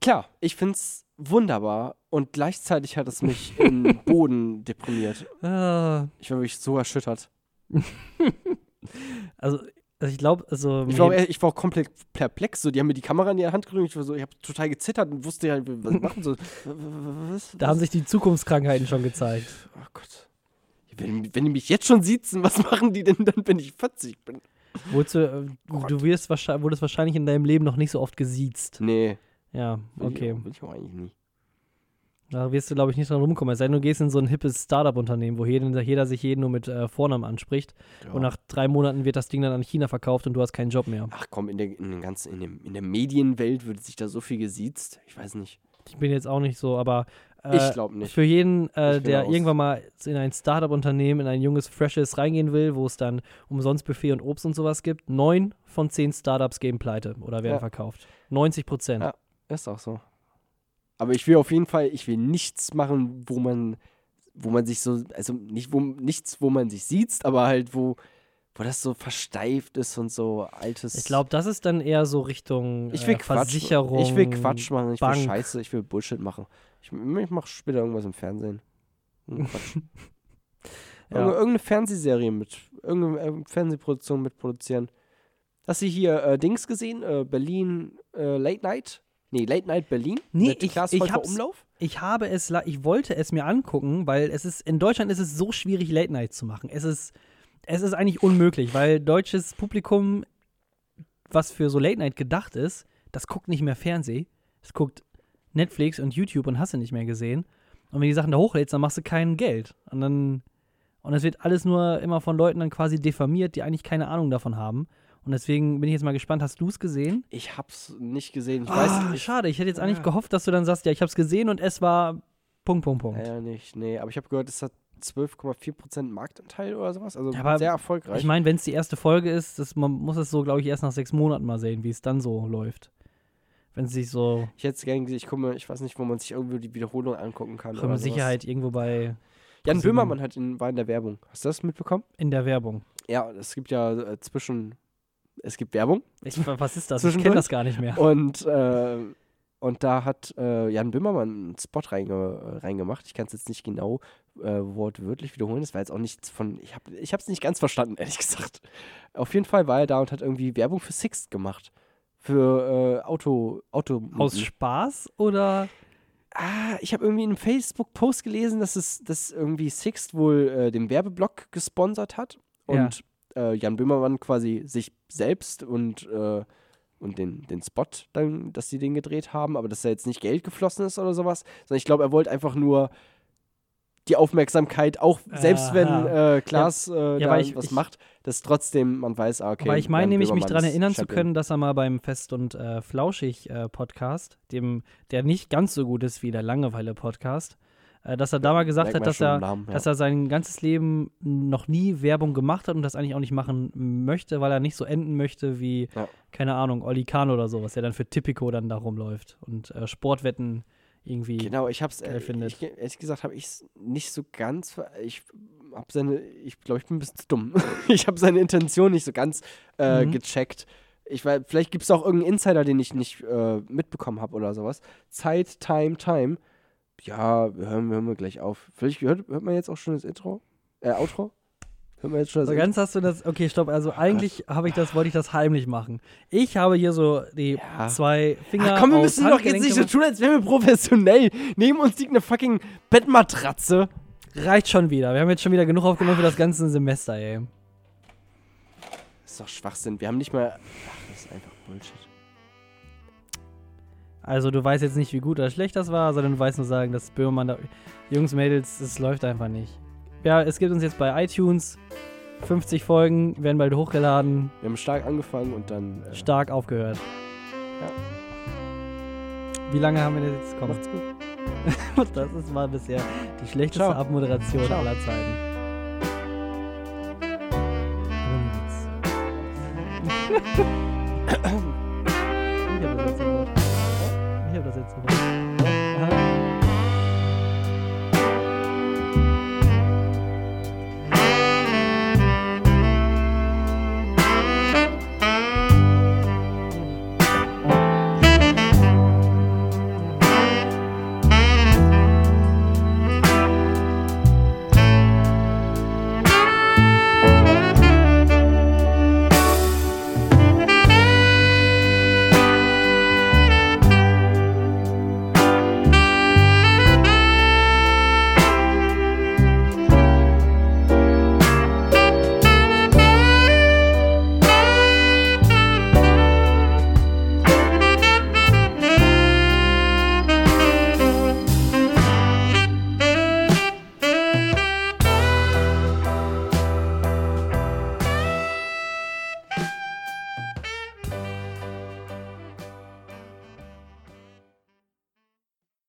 Klar, ich find's wunderbar und gleichzeitig hat es mich in [laughs] Boden deprimiert. Ah, Ich war wirklich so erschüttert. [laughs] also, also ich glaube, also Ich war, auch, ich war auch komplett perplex. So, die haben mir die Kamera in die Hand gedrückt. Ich, war so, ich habe total gezittert und wusste halt, was sie machen. So, [laughs] was, da haben sich die Zukunftskrankheiten schon gezeigt. Oh Gott. Wenn, wenn die mich jetzt schon sitzen, was machen die denn dann, wenn ich 40 bin? Du, äh, Gott. du wirst wahrscheinlich, wurdest wahrscheinlich in deinem Leben noch nicht so oft gesiezt. Nee. Ja, will okay. Ich auch, will ich auch eigentlich nie. Da wirst du, glaube ich, nicht dran rumkommen. Es sei denn, du gehst in so ein hippes Startup-Unternehmen, wo jeder, jeder sich jeden nur mit äh, Vornamen anspricht. Ja. Und nach drei Monaten wird das Ding dann an China verkauft und du hast keinen Job mehr. Ach komm, in der, in, den ganzen, in, dem, in der Medienwelt wird sich da so viel gesiezt. Ich weiß nicht. Ich bin jetzt auch nicht so, aber äh, ich glaube nicht. für jeden, äh, der raus. irgendwann mal in ein Startup-Unternehmen, in ein junges, freshes reingehen will, wo es dann umsonst Buffet und Obst und sowas gibt, neun von zehn Startups gehen pleite oder werden Ja. verkauft. 90 Prozent. Ja. Ist auch so. Aber ich will auf jeden Fall, ich will nichts machen, wo man wo man sich so, also nicht wo, nichts, wo man sich sieht, aber halt, wo, wo das so versteift ist und so altes. Ich glaube, das ist dann eher so Richtung ich will äh, Quatsch, Versicherung. Ich will Quatsch machen, ich Bank. will Scheiße, ich will Bullshit machen. Ich, ich mache später irgendwas im Fernsehen. Hm, Quatsch. [laughs] Ja. Irgende- Irgendeine Fernsehserie mit, irgendeine äh, Fernsehproduktion mitproduzieren. Hast du hier äh, Dings gesehen? Äh, Berlin äh, Late Night? Nee, Late Night Berlin? Nee, mit ich- Klaas ich Umlauf? Ich habe es, ich wollte es mir angucken, weil es ist, in Deutschland ist es so schwierig, Late Night zu machen. Es ist, es ist eigentlich unmöglich, weil deutsches Publikum, was für so Late Night gedacht ist, das guckt nicht mehr Fernseh. Es guckt Netflix und YouTube und hast du nicht mehr gesehen. Und wenn die Sachen da hochlädst, dann machst du kein Geld. Und dann, und es wird alles nur immer von Leuten dann quasi diffamiert, die eigentlich keine Ahnung davon haben. Und deswegen bin ich jetzt mal gespannt, hast du es gesehen? Ich hab's nicht gesehen. Ich Ah, weiß ich, schade, ich hätte jetzt eigentlich Ah. gehofft, dass du dann sagst, ja, ich habe es gesehen und es war Punkt, Punkt, Punkt. Ja, nicht, nee. Aber ich habe gehört, es hat 12,4% Marktanteil oder sowas. Also Ja, aber sehr erfolgreich. Ich meine, wenn es die erste Folge ist, das, man muss es so, glaube ich, erst nach sechs Monaten mal sehen, wie es dann so läuft. Wenn es sich so ich hätte es gerne gesehen. Ich gucke ich weiß nicht, wo man sich irgendwie die Wiederholung angucken kann. mit. Sicherheit irgendwo bei Jan. Böhmermann hat in, war in der Werbung. Hast du das mitbekommen? in der Werbung. Ja, es gibt ja äh, zwischen. Es gibt Werbung. Ich, was ist das? Ich kenne das gar nicht mehr. Und, äh, und da hat äh, Jan Böhmermann einen Spot reinge reingemacht. Ich kann es jetzt nicht genau äh, wortwörtlich wiederholen. Das war jetzt auch nichts von. Ich habe es ich nicht ganz verstanden, [laughs] ehrlich gesagt. Auf jeden Fall war er da und hat irgendwie Werbung für Sixt gemacht. Für äh, Auto. Auto Aus Spaß oder? Ah, ich habe irgendwie in einem Facebook-Post gelesen, dass es dass irgendwie Sixt wohl äh, den Werbeblock gesponsert hat Ja. Äh, Jan Böhmermann quasi sich selbst und, äh, und den, den Spot, dann, dass sie den gedreht haben, aber dass da jetzt nicht Geld geflossen ist oder sowas, sondern ich glaube, er wollte einfach nur die Aufmerksamkeit, auch selbst wenn Aha. äh, Klaas äh, da weil ich- was ich- macht, dass trotzdem man weiß, ah, okay. Weil ich meine nämlich, mich daran erinnern zu Champion. können, dass er mal beim Fest und äh, Flauschig äh, Podcast, dem, der nicht ganz so gut ist wie der Langeweile-Podcast, äh, dass er da mal gesagt hat, dass er, Namen, ja. dass er sein ganzes Leben noch nie Werbung gemacht hat und das eigentlich auch nicht machen möchte, weil er nicht so enden möchte wie, Ja. keine Ahnung, Olli Kahn oder sowas, der dann für Tipico dann da rumläuft und äh, Sportwetten irgendwie. Genau, ich hab's, äh, findet. ich, ehrlich gesagt, habe ich es nicht so ganz, ich habe seine, ich glaube, ich bin ein bisschen zu dumm. [laughs] ich habe seine Intention nicht so ganz äh, Mhm. gecheckt. Ich weiß, vielleicht gibt es auch irgendeinen Insider, den ich nicht äh, mitbekommen habe oder sowas. Zeit, Time, Time. Ja, wir hören, wir hören wir gleich auf. Vielleicht hört, hört man jetzt auch schon das Intro? Äh, Outro? Hört man jetzt schon das So ganz hast du das, okay, stopp, also eigentlich habe ich das, wollte ich das heimlich machen. Ich habe hier so die Ja. zwei Finger Ach komm, wir müssen doch jetzt nicht so tun, als wären wir professionell. Neben uns liegt eine fucking Bettmatratze. Reicht schon wieder. Wir haben jetzt schon wieder genug aufgenommen für das ganze Semester, ey. Das ist doch Schwachsinn. Wir haben nicht mal. Ach, das ist einfach Bullshit. Also du weißt jetzt nicht, wie gut oder schlecht das war, sondern du weißt nur sagen, dass Böhmermann da. Jungs, Mädels, es läuft einfach nicht. Ja, es gibt uns jetzt bei iTunes 50 Folgen, werden bald hochgeladen, Wir haben stark angefangen und dann. Äh, stark aufgehört. Wie lange haben wir denn jetzt? Komm. macht's gut. [laughs] Das ist mal bisher die schlechteste Ciao. Abmoderation Ciao. aller Zeiten. Witz. [laughs]